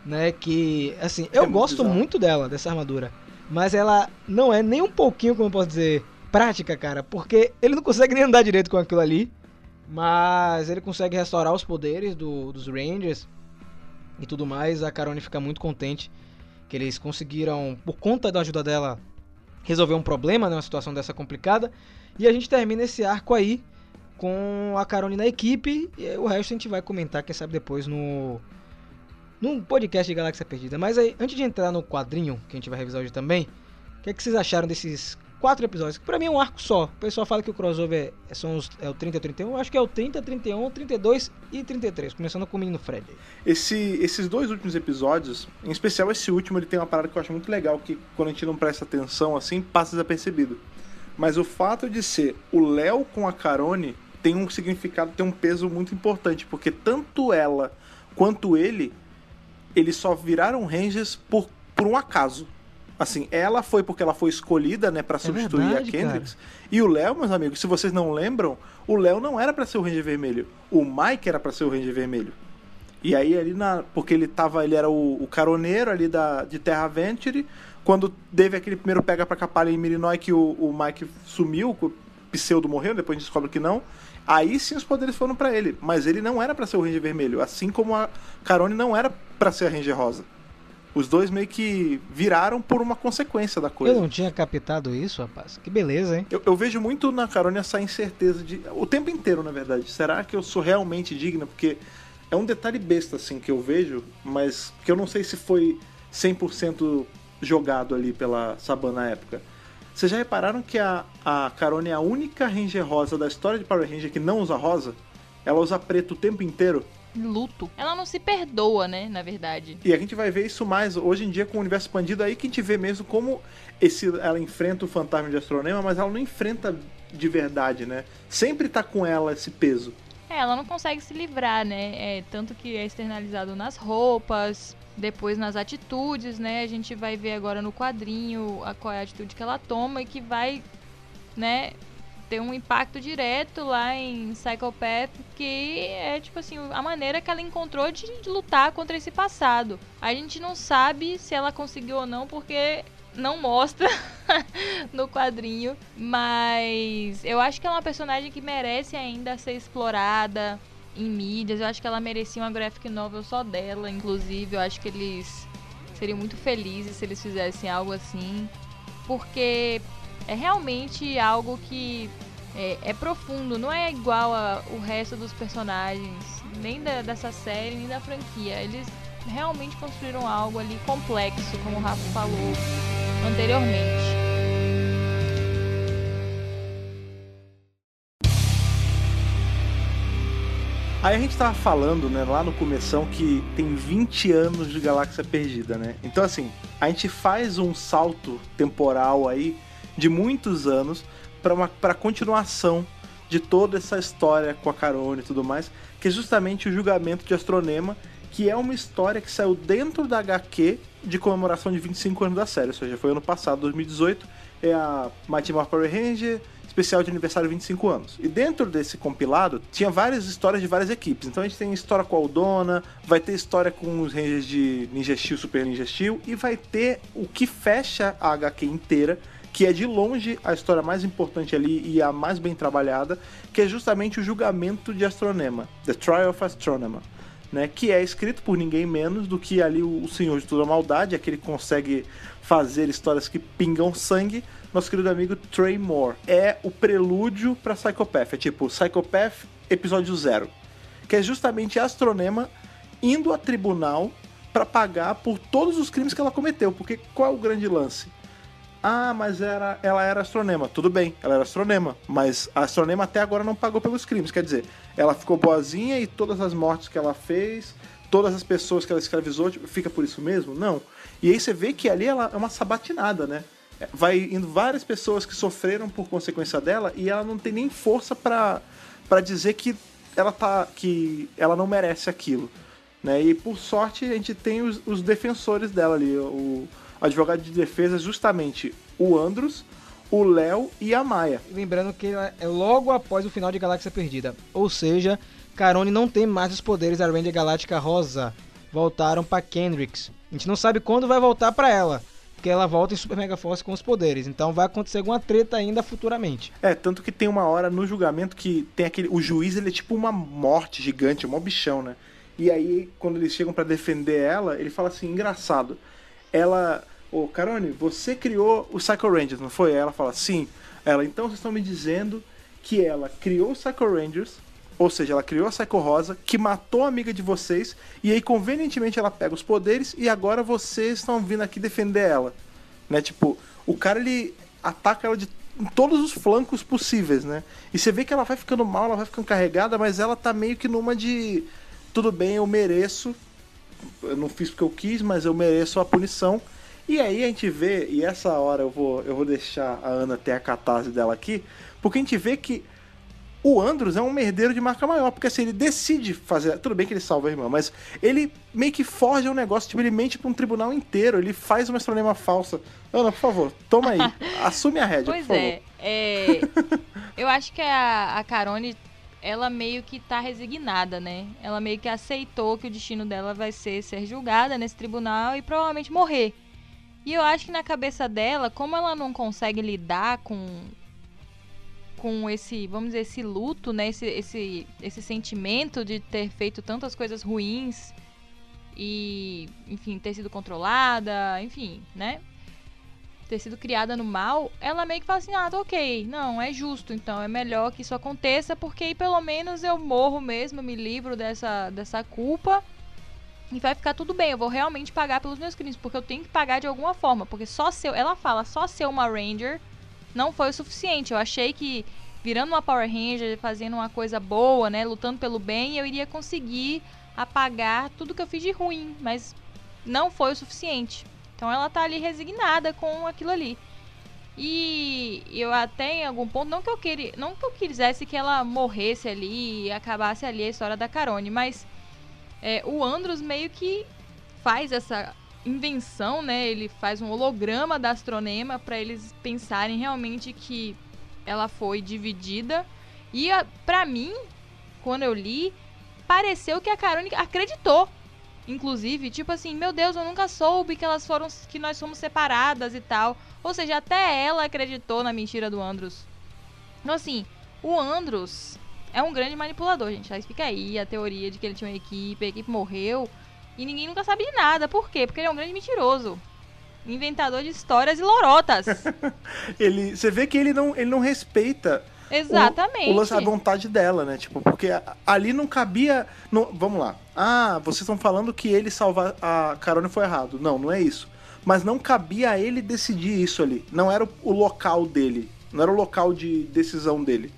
né? Que, assim, eu É muito gosto bizarro. muito dela, dessa armadura. Mas ela não é nem um pouquinho, como eu posso dizer, prática, cara. Porque ele não consegue nem andar direito com aquilo ali. Mas ele consegue restaurar os poderes do- dos Rangers e tudo mais. A Carone fica muito contente que eles conseguiram, por conta da ajuda dela, resolver um problema, né, uma situação dessa complicada. E a gente termina esse arco aí com a Carone na equipe. E o resto a gente vai comentar, quem sabe depois no num podcast de Galáxia Perdida. Mas aí, antes de entrar no quadrinho, que a gente vai revisar hoje também, o que, é que vocês acharam desses quatro episódios? Pra mim é um arco só. O pessoal fala que o crossover é, são os, é o 30 e o 31. Eu acho que é o 30, 31, 32 e 33. Começando com o menino Fred. Esse, esses dois últimos episódios, em especial esse último, ele tem uma parada que eu acho muito legal, que quando a gente não presta atenção, assim, passa desapercebido. Mas o fato de ser o Léo com a Carone tem um significado, tem um peso muito importante, porque tanto ela quanto ele, eles só viraram Rangers por, por um acaso. Assim, ela foi porque ela foi escolhida, né, para substituir verdade, a Kendricks. E o Léo, meus amigos, se vocês não lembram, o Léo não era para ser o Ranger Vermelho. O Mike era para ser o Ranger Vermelho. E aí ali na. Porque ele tava. Ele era o, o caroneiro ali da, de Terra Venture. Quando teve aquele primeiro pega pra capalha em Mirinói que o, o Mike sumiu, o pseudo morreu, depois a gente descobre que não. Aí sim os poderes foram pra ele. Mas ele não era pra ser o Ranger Vermelho. Assim como a Carone não era pra ser a Ranger Rosa. Os dois meio que viraram por uma consequência da coisa. Eu não tinha captado isso, rapaz. Que beleza, hein? Eu, eu vejo muito na Carone essa incerteza de. O tempo inteiro, na verdade. Será que eu sou realmente digna? Porque é um detalhe besta, assim, que eu vejo, mas que eu não sei se foi 100% jogado ali pela Saban na época. Vocês já repararam que a, a Carone é a única Ranger rosa da história de Power Ranger que não usa rosa? Ela usa preto o tempo inteiro. Luto. Ela não se perdoa, né, na verdade. E a gente vai ver isso mais hoje em dia com o universo expandido aí que a gente vê mesmo como esse ela enfrenta o fantasma de Astronema, mas ela não enfrenta de verdade, né? Sempre tá com ela esse peso. É, ela não consegue se livrar, né? É, tanto que é externalizado nas roupas, depois nas atitudes, né? A gente vai ver agora no quadrinho a, qual é a atitude que ela toma e que vai, né, ter um impacto direto lá em Psychopath, que é tipo assim, a maneira que ela encontrou de, lutar contra esse passado. A gente não sabe se ela conseguiu ou não, porque não mostra no quadrinho, mas eu acho que é uma personagem que merece ainda ser explorada em mídias. Eu acho que ela merecia uma graphic novel só dela, inclusive. Eu acho que eles seriam muito felizes se eles fizessem algo assim, porque é realmente algo que é, é profundo, não é igual a, o resto dos personagens, nem da- dessa série, nem da franquia. Eles realmente construíram algo ali complexo, como o Rafa falou anteriormente. Aí a gente tava falando, né, lá no começão que tem 20 anos de Galáxia Perdida, né? Então assim, a gente faz um salto temporal aí de muitos anos para uma para continuação de toda essa história com a Carone e tudo mais, que é justamente o julgamento de Astronema, que é uma história que saiu dentro da HQ de comemoração de 25 anos da série, ou seja, foi ano passado, 2018, é a Mighty Morphin Power Ranger especial de aniversário 25 anos. E dentro desse compilado tinha várias histórias de várias equipes. Então a gente tem história com a Aldona, vai ter história com os Rangers de Ninja Steel, Super Ninja Steel e vai ter o que fecha a HQ inteira, que é de longe a história mais importante ali e a mais bem trabalhada, que é justamente o julgamento de Astronema, The Trial of Astronema. Né, que é escrito por ninguém menos do que ali o, Senhor de toda Maldade, aquele que consegue fazer histórias que pingam sangue, nosso querido amigo Trey Moore. É o prelúdio pra Psychopath, é tipo Psychopath episódio zero, que é justamente Astronema indo a tribunal pra pagar por todos os crimes que ela cometeu, porque qual é o grande lance? Ah, mas era, ela era astronema. Tudo bem, ela era astronema. Mas a astronema até agora não pagou pelos crimes. Quer dizer, ela ficou boazinha e todas as mortes que ela fez, todas as pessoas que ela escravizou, tipo, fica por isso mesmo? Não. E aí você vê que ali ela é uma sabatinada, né? Vai indo várias pessoas que sofreram por consequência dela e ela não tem nem força pra dizer que ela tá que ela não merece aquilo, né? E por sorte a gente tem os, os defensores dela ali, o advogado de defesa justamente o Andros, o Léo e a Maia. Lembrando que é logo após o final de Galáxia Perdida. Ou seja, Carone não tem mais os poderes da Ranger Galáctica Rosa. Voltaram pra Kendricks. A gente não sabe quando vai voltar pra ela. Porque ela volta em Super Mega Force com os poderes. Então vai acontecer alguma treta ainda futuramente. É, tanto que tem uma hora no julgamento que tem aquele. O juiz, ele é tipo uma morte gigante, um bichão, né? E aí, quando eles chegam pra defender ela, ele fala assim: engraçado. Ela. Ô, Carone, você criou o Psycho Rangers, não foi? Aí ela fala: sim. Ela, então vocês estão me dizendo que ela criou o Psycho Rangers. Ou seja, ela criou a Psycho Rosa, que matou a amiga de vocês, e aí convenientemente ela pega os poderes e agora vocês estão vindo aqui defender ela. Né? Tipo, o cara ele ataca ela de todos os flancos possíveis, né? E você vê que ela vai ficando mal, ela vai ficando carregada, mas ela tá meio que numa de tudo bem, eu mereço. Eu não fiz porque eu quis, mas eu mereço a punição. E aí a gente vê, e essa hora eu vou, eu vou deixar a Ana ter a catarse dela aqui, porque a gente vê que o Andros é um merdeiro de marca maior, porque assim, ele decide fazer. Tudo bem que ele salva a irmã, mas ele meio que foge ao negócio, tipo, ele mente pra um tribunal inteiro, ele faz uma astronema falsa. Ana, por favor, toma aí. assume a rédea, Pois por favor. é, é, eu acho que a, a Carone, ela meio que tá resignada, né? Ela meio que aceitou que o destino dela vai ser ser julgada nesse tribunal e provavelmente morrer. E eu acho que na cabeça dela, como ela não consegue lidar com com esse, vamos dizer, esse luto, né? Esse, esse, esse sentimento de ter feito tantas coisas ruins e, enfim, ter sido controlada, enfim, né? Ter sido criada no mal, ela meio que fala assim, ah, tá ok, não, é justo, então é melhor que isso aconteça, porque aí pelo menos eu morro mesmo, me livro dessa, dessa culpa e vai ficar tudo bem, eu vou realmente pagar pelos meus crimes, porque eu tenho que pagar de alguma forma, porque só ser, ela fala, só ser uma Ranger não foi o suficiente. Eu achei que virando uma Power Ranger, fazendo uma coisa boa, né, lutando pelo bem, eu iria conseguir apagar tudo que eu fiz de ruim, mas não foi o suficiente. Então ela tá ali resignada com aquilo ali. E eu até em algum ponto, não que eu queria, não que eu quisesse que ela morresse ali e acabasse ali a história da Carone, mas é, o Andros meio que faz essa invenção, né? Ele faz um holograma da astronema para eles pensarem realmente que ela foi dividida. E a- pra mim, quando eu li, pareceu que a Carone acreditou. Inclusive, tipo assim, meu Deus, eu nunca soube que elas foram que nós fomos separadas e tal. Ou seja, até ela acreditou na mentira do Andros. Então assim, o Andros é um grande manipulador, gente. Aí fica aí a teoria de que ele tinha uma equipe, a equipe morreu e ninguém nunca sabe de nada. Por quê? Porque ele é um grande mentiroso. Inventador de histórias e lorotas. Ele, você vê que ele não, ele não respeita o- Exatamente. O, lance, a vontade dela, né? Tipo, porque ali não cabia. não- vamos lá. Ah, vocês estão falando que ele salvar a Carone foi errado. Não, não é isso. Mas não cabia a ele decidir isso ali. Não era o, o local dele. Não era o local de decisão dele.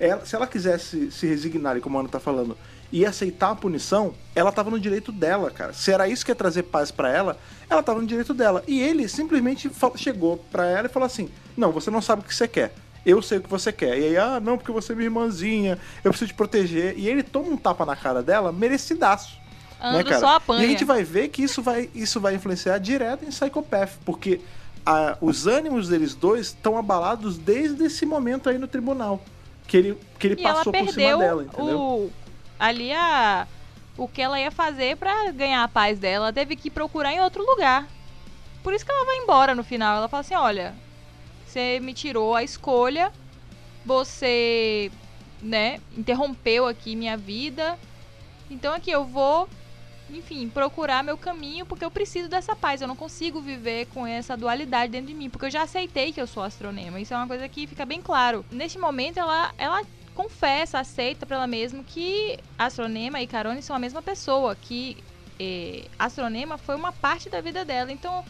Ela- se ela quisesse se resignar, como a Ana tá falando, e aceitar a punição, ela tava no direito dela, cara. Se era isso que ia trazer paz pra ela, ela tava no direito dela. E ele simplesmente chegou pra ela e falou assim: Não, você não sabe o que você quer. Eu sei o que você quer. E aí, ah, não, porque você é minha irmãzinha, eu preciso te proteger. E ele toma um tapa na cara dela, merecidaço. Né, cara? só apanha. E a gente vai ver que isso vai, isso vai influenciar direto em Psychopath, porque a- os ânimos deles dois estão abalados desde esse momento aí no tribunal. Que ele, que ele E passou por cima dela, entendeu? o ali a o que ela ia fazer pra ganhar a paz dela, ela teve que procurar em outro lugar. Por isso que ela vai embora no final. Ela fala assim: "Olha, você me tirou a escolha, você, né, interrompeu aqui minha vida. Então aqui eu vou, enfim, procurar meu caminho porque eu preciso dessa paz. Eu não consigo viver com essa dualidade dentro de mim, porque eu já aceitei que eu sou astronema. Isso é uma coisa que fica bem claro. Neste momento ela ela confessa, aceita pra ela mesma que Astronema e Carone são a mesma pessoa, que eh, Astronema foi uma parte da vida dela. Então,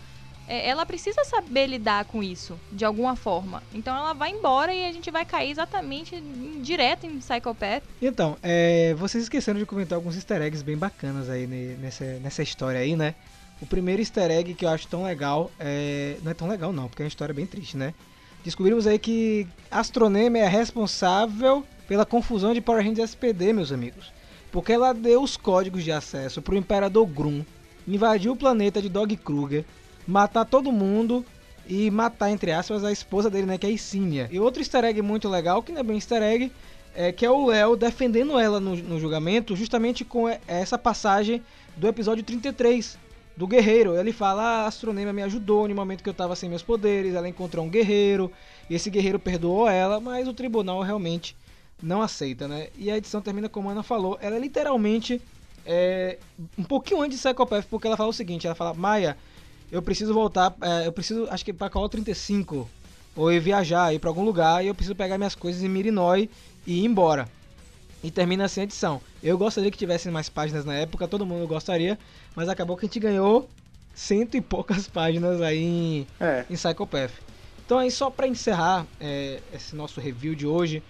eh, ela precisa saber lidar com isso, de alguma forma. Então, ela vai embora e a gente vai cair exatamente em- direto em Psychopath. Então, é, vocês esqueceram de comentar alguns easter eggs bem bacanas aí ne- nessa, nessa história aí, né? O primeiro easter egg que eu acho tão legal é. Não é tão legal não, porque é uma história bem triste, né? Descobrimos aí que Astronema é responsável pela confusão de Power Rangers SPD, meus amigos. Porque ela deu os códigos de acesso pro Imperador Grum, invadir o planeta de Dog Kruger, matar todo mundo e matar, entre aspas, a esposa dele, né, que é a Isínia. E outro easter egg muito legal, que não é bem easter egg, é que é o Léo defendendo ela no, no julgamento, justamente com essa passagem do episódio 33, do guerreiro. Ele fala: "Ah, a astronema me ajudou no momento que eu tava sem meus poderes, ela encontrou um guerreiro, e esse guerreiro perdoou ela, mas o tribunal realmente não aceita, né? E a edição termina como a Ana falou, ela é literalmente é, um pouquinho antes de Psychopath, porque ela fala o seguinte, ela fala, Maia, eu preciso voltar, é, eu preciso, acho que pra Call 35, ou ir viajar, ir pra algum lugar, e eu preciso pegar minhas coisas em Mirinói e ir embora. E termina assim a edição. Eu gostaria que tivessem mais páginas na época, todo mundo gostaria, mas acabou que a gente ganhou cento e poucas páginas aí em, É. em Psychopath. Então aí só pra encerrar é, esse nosso review de hoje,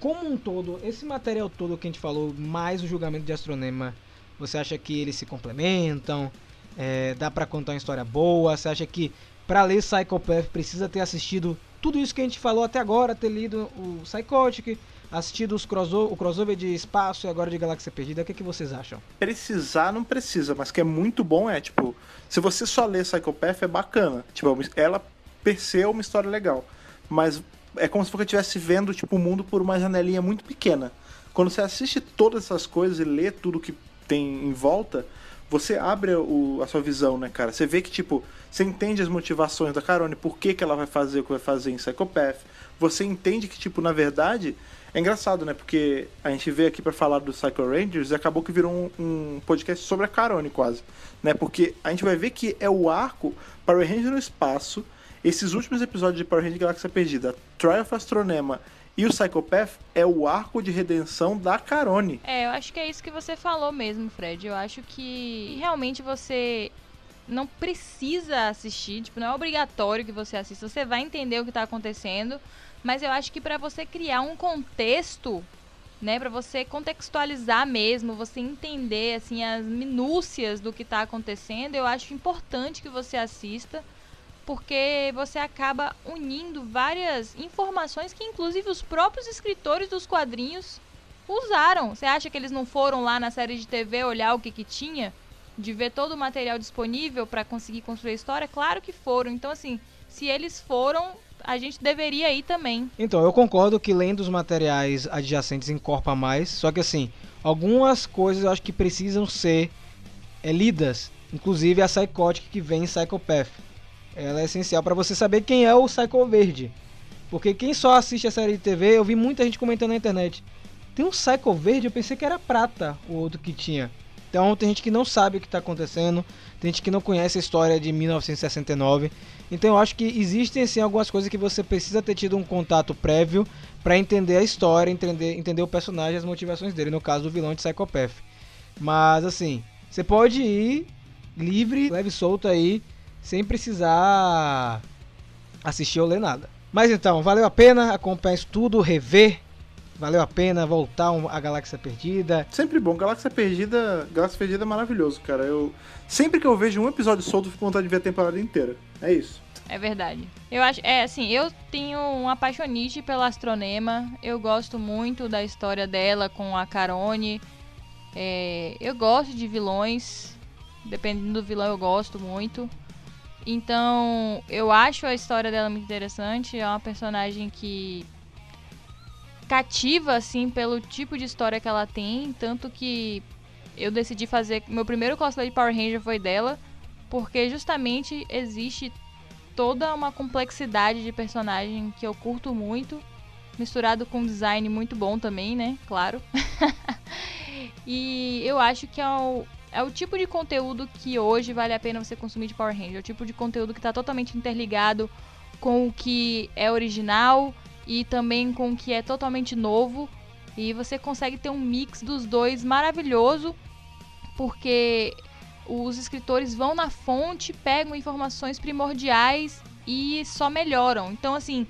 como um todo, esse material todo que a gente falou, mais o julgamento de Astronema, você acha que eles se complementam? É, dá pra contar uma história boa? Você acha que pra ler Psychopath precisa ter assistido tudo isso que a gente falou até agora, ter lido o Psychotic, assistido os crossover, o crossover de espaço e agora de Galáxia Perdida? O que, que vocês acham? Precisar não precisa, mas que é muito bom é, tipo, se você só lê Psychopath é bacana. Tipo, ela per se é uma história legal. Mas é como se você estivesse vendo, tipo, o mundo por uma janelinha muito pequena. Quando você assiste todas essas coisas e lê tudo que tem em volta, você abre o- a sua visão, né, cara? Você vê que, tipo, você entende as motivações da Carone, por que, que ela vai fazer o que vai fazer em Psychopath. Você entende que, tipo, na verdade, é engraçado, né? Porque a gente veio aqui pra falar do Psycho Rangers e acabou que virou um, um podcast sobre a Carone, quase. Né? Porque a gente vai ver que é o arco Power Ranger no espaço, esses últimos episódios de Power Ranger Galáxia Perdida, Trial of Astronema e o Psychopath é o arco de redenção da Carone. É, eu acho que é isso que você falou mesmo, Fred. Eu acho que realmente você não precisa assistir, tipo, não é obrigatório que você assista. Você vai entender o que tá acontecendo, mas eu acho que pra você criar um contexto, né, Pra você contextualizar mesmo, você entender assim as minúcias do que tá acontecendo, eu acho importante que você assista. Porque você acaba unindo várias informações que, inclusive, os próprios escritores dos quadrinhos usaram. Você acha que eles não foram lá na série de TV olhar o que, que tinha? De ver todo o material disponível para conseguir construir a história? Claro que foram. Então, assim, se eles foram, a gente deveria ir também. Então, eu concordo que lendo os materiais adjacentes encorpa mais, só que assim, algumas coisas eu acho que precisam ser é, lidas, inclusive a Psychotic que vem em Psychopath. Ela é essencial para você saber quem é o Psycho Verde. Porque quem só assiste a série de TV, eu vi muita gente comentando na internet. Tem um Psycho Verde, eu pensei que era prata o outro que tinha. Então tem gente que não sabe o que está acontecendo, tem gente que não conhece a história de 1969. Então eu acho que existem sim algumas coisas que você precisa ter tido um contato prévio para entender a história, entender, entender o personagem, as motivações dele, no caso do vilão de Psychopath. Mas assim, você pode ir livre, leve solto aí, sem precisar assistir ou ler nada. Mas então, valeu a pena acompanhar isso tudo, rever. Valeu a pena voltar um- a Galáxia Perdida. Sempre bom. Galáxia Perdida, Galáxia Perdida é maravilhoso, cara. Eu sempre que eu vejo um episódio solto, eu fico com vontade de ver a temporada inteira. É isso. É verdade. Eu acho, é assim, eu tenho um apaixonite pela Astronema. Eu gosto muito da história dela com a Carone. É, eu gosto de vilões, dependendo do vilão eu gosto muito. Então, eu acho a história dela muito interessante. É uma personagem que cativa, assim, pelo tipo de história que ela tem. Tanto que eu decidi fazer. Meu primeiro cosplay de Power Ranger foi dela. Porque justamente existe toda uma complexidade de personagem que eu curto muito. Misturado com um design muito bom também, né? Claro. e eu acho que é o, é o tipo de conteúdo que hoje vale a pena você consumir de Power Ranger. É o tipo de conteúdo que está totalmente interligado com o que é original e também com o que é totalmente novo. E você consegue ter um mix dos dois maravilhoso, porque os escritores vão na fonte, pegam informações primordiais e só melhoram. Então, assim,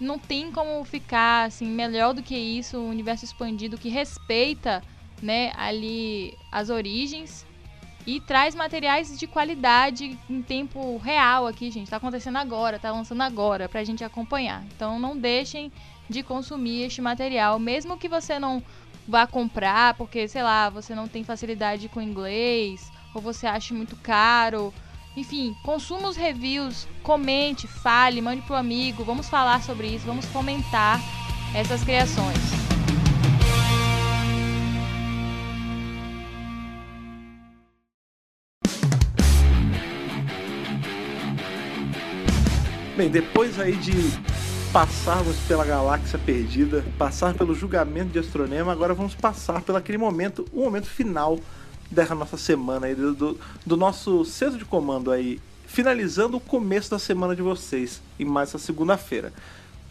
não tem como ficar assim melhor do que isso, um universo expandido que respeita, né, ali as origens e traz materiais de qualidade em tempo real aqui, gente. Tá acontecendo agora, tá lançando agora pra gente acompanhar. Então não deixem de consumir este material, mesmo que você não vá comprar, porque sei lá, você não tem facilidade com inglês ou você acha muito caro. Enfim, consuma os reviews, comente, fale, mande pro amigo, vamos falar sobre isso, vamos comentar essas criações. Bem, depois aí de passarmos pela galáxia perdida, passar pelo julgamento de Astronema, agora vamos passar pelo aquele momento, o momento final da nossa semana aí, do, do, do nosso centro de comando aí, finalizando o começo da semana de vocês, em mais essa segunda-feira.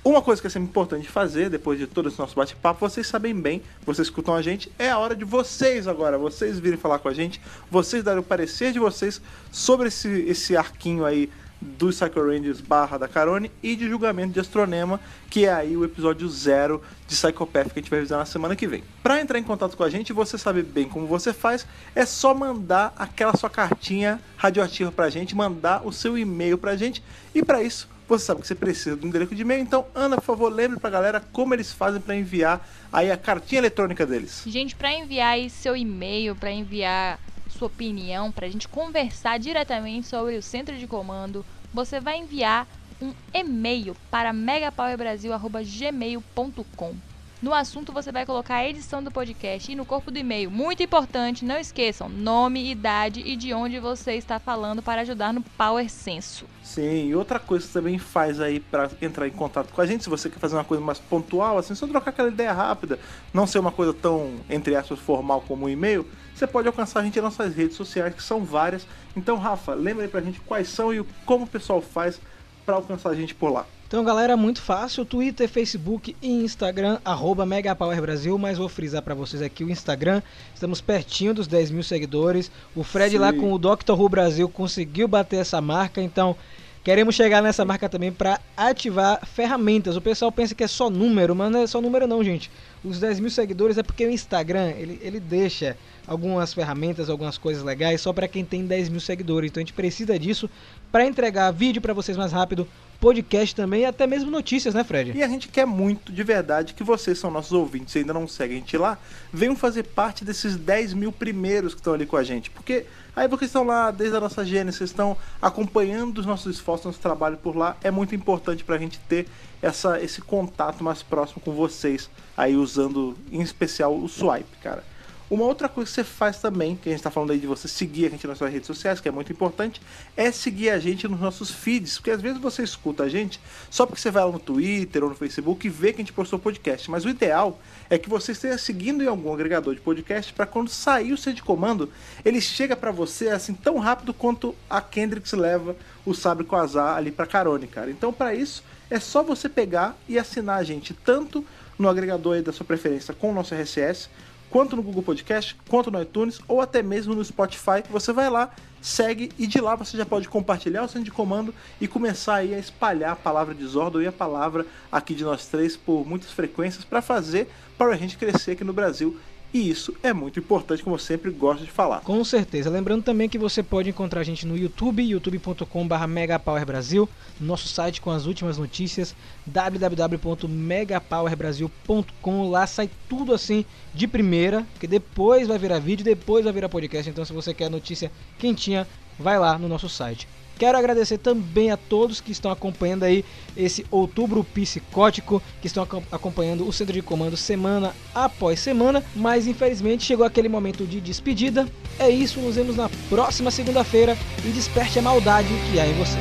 Uma coisa que é sempre importante fazer, depois de todo esse nosso bate-papo, vocês sabem bem, vocês escutam a gente, é a hora de vocês agora, vocês virem falar com a gente, vocês darem o parecer de vocês sobre esse, esse arquinho aí do Psycho Rangers barra da Carone e de julgamento de Astronema, que é aí o episódio zero de Psychopath que a gente vai revisar na semana que vem. Para entrar em contato com a gente, você sabe bem como você faz, é só mandar aquela sua cartinha radioativa pra gente, mandar o seu e-mail pra gente, e para isso você sabe que você precisa do endereço de e-mail, então Ana, por favor, lembre pra galera como eles fazem para enviar aí a cartinha eletrônica deles. Gente, para enviar aí seu e-mail, para enviar sua opinião, para a gente conversar diretamente sobre o centro de comando, você vai enviar um e-mail para megapowerbrasil.gmail.com. No assunto você vai colocar a edição do podcast e no corpo do e-mail. Muito importante, não esqueçam nome, idade e de onde você está falando para ajudar no Power Senso. Sim, e outra coisa que você também faz aí para entrar em contato com a gente, se você quer fazer uma coisa mais pontual, assim, só trocar aquela ideia rápida, não ser uma coisa tão, entre aspas, formal como o e-mail, você pode alcançar a gente nas nossas redes sociais, que são várias. Então, Rafa, lembra aí pra gente quais são e como o pessoal faz para alcançar a gente por lá. Então, galera, muito fácil. Twitter, Facebook e Instagram, arroba MegaPowerBrasil. Mas vou frisar para vocês aqui o Instagram. Estamos pertinho dos 10 mil seguidores. O Fred Sim. lá com o Dr. Who Brasil conseguiu bater essa marca. Então, queremos chegar nessa marca também para ativar ferramentas. O pessoal pensa que é só número, mas não é só número não, gente. Os 10 mil seguidores é porque o Instagram, ele, ele deixa algumas ferramentas, algumas coisas legais só para quem tem 10 mil seguidores. Então a gente precisa disso para entregar vídeo para vocês mais rápido, podcast também e até mesmo notícias, né, Fred? E a gente quer muito, de verdade, que vocês são nossos ouvintes e ainda não seguem a gente lá, venham fazer parte desses 10 mil primeiros que estão ali com a gente. Porque aí vocês estão lá desde a nossa gênese, vocês estão acompanhando os nossos esforços, nosso trabalho por lá. É muito importante pra gente ter essa, esse contato mais próximo com vocês, aí usando em especial o swipe, cara. Uma outra coisa que você faz também, que a gente tá falando aí de você seguir a gente nas suas redes sociais, que é muito importante, é seguir a gente nos nossos feeds, porque às vezes você escuta a gente só porque você vai lá no Twitter ou no Facebook e vê que a gente postou podcast, mas o ideal é que você esteja seguindo em algum agregador de podcast para quando sair o seu de comando, ele chega para você assim tão rápido quanto a Kendrix leva o sabre com azar ali para Carone, cara. Então para isso é só você pegar e assinar a gente tanto no agregador aí da sua preferência com o nosso RSS, quanto no Google Podcast, quanto no iTunes ou até mesmo no Spotify. Você vai lá, segue e de lá você já pode compartilhar o centro de comando e começar aí a espalhar a palavra de Zordon e a palavra aqui de nós três por muitas frequências para fazer para a gente crescer aqui no Brasil E isso é muito importante, como eu sempre gosto de falar. Com certeza. Lembrando também que você pode encontrar a gente no YouTube, youtube.com.br megapowerbrasil, no nosso site com as últimas notícias, www.megapowerbrasil.com. Lá sai tudo assim de primeira, que depois vai virar vídeo, depois vai virar podcast. Então, se você quer notícia quentinha, vai lá no nosso site. Quero agradecer também a todos que estão acompanhando aí esse outubro psicótico, que estão acom- acompanhando o Centro de Comando semana após semana, mas infelizmente chegou aquele momento de despedida. É isso, nos vemos na próxima segunda-feira e desperte a maldade que há em você.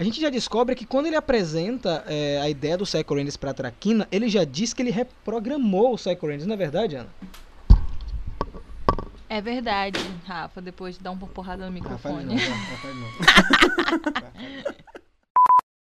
A gente já descobre que quando ele apresenta é, a ideia do Psycho Rangers pra Traquina, ele já diz que ele reprogramou o Psycho Rangers, não é verdade, Ana? É verdade, Rafa, depois de dar uma porrada no Ah, microfone. não, faz não.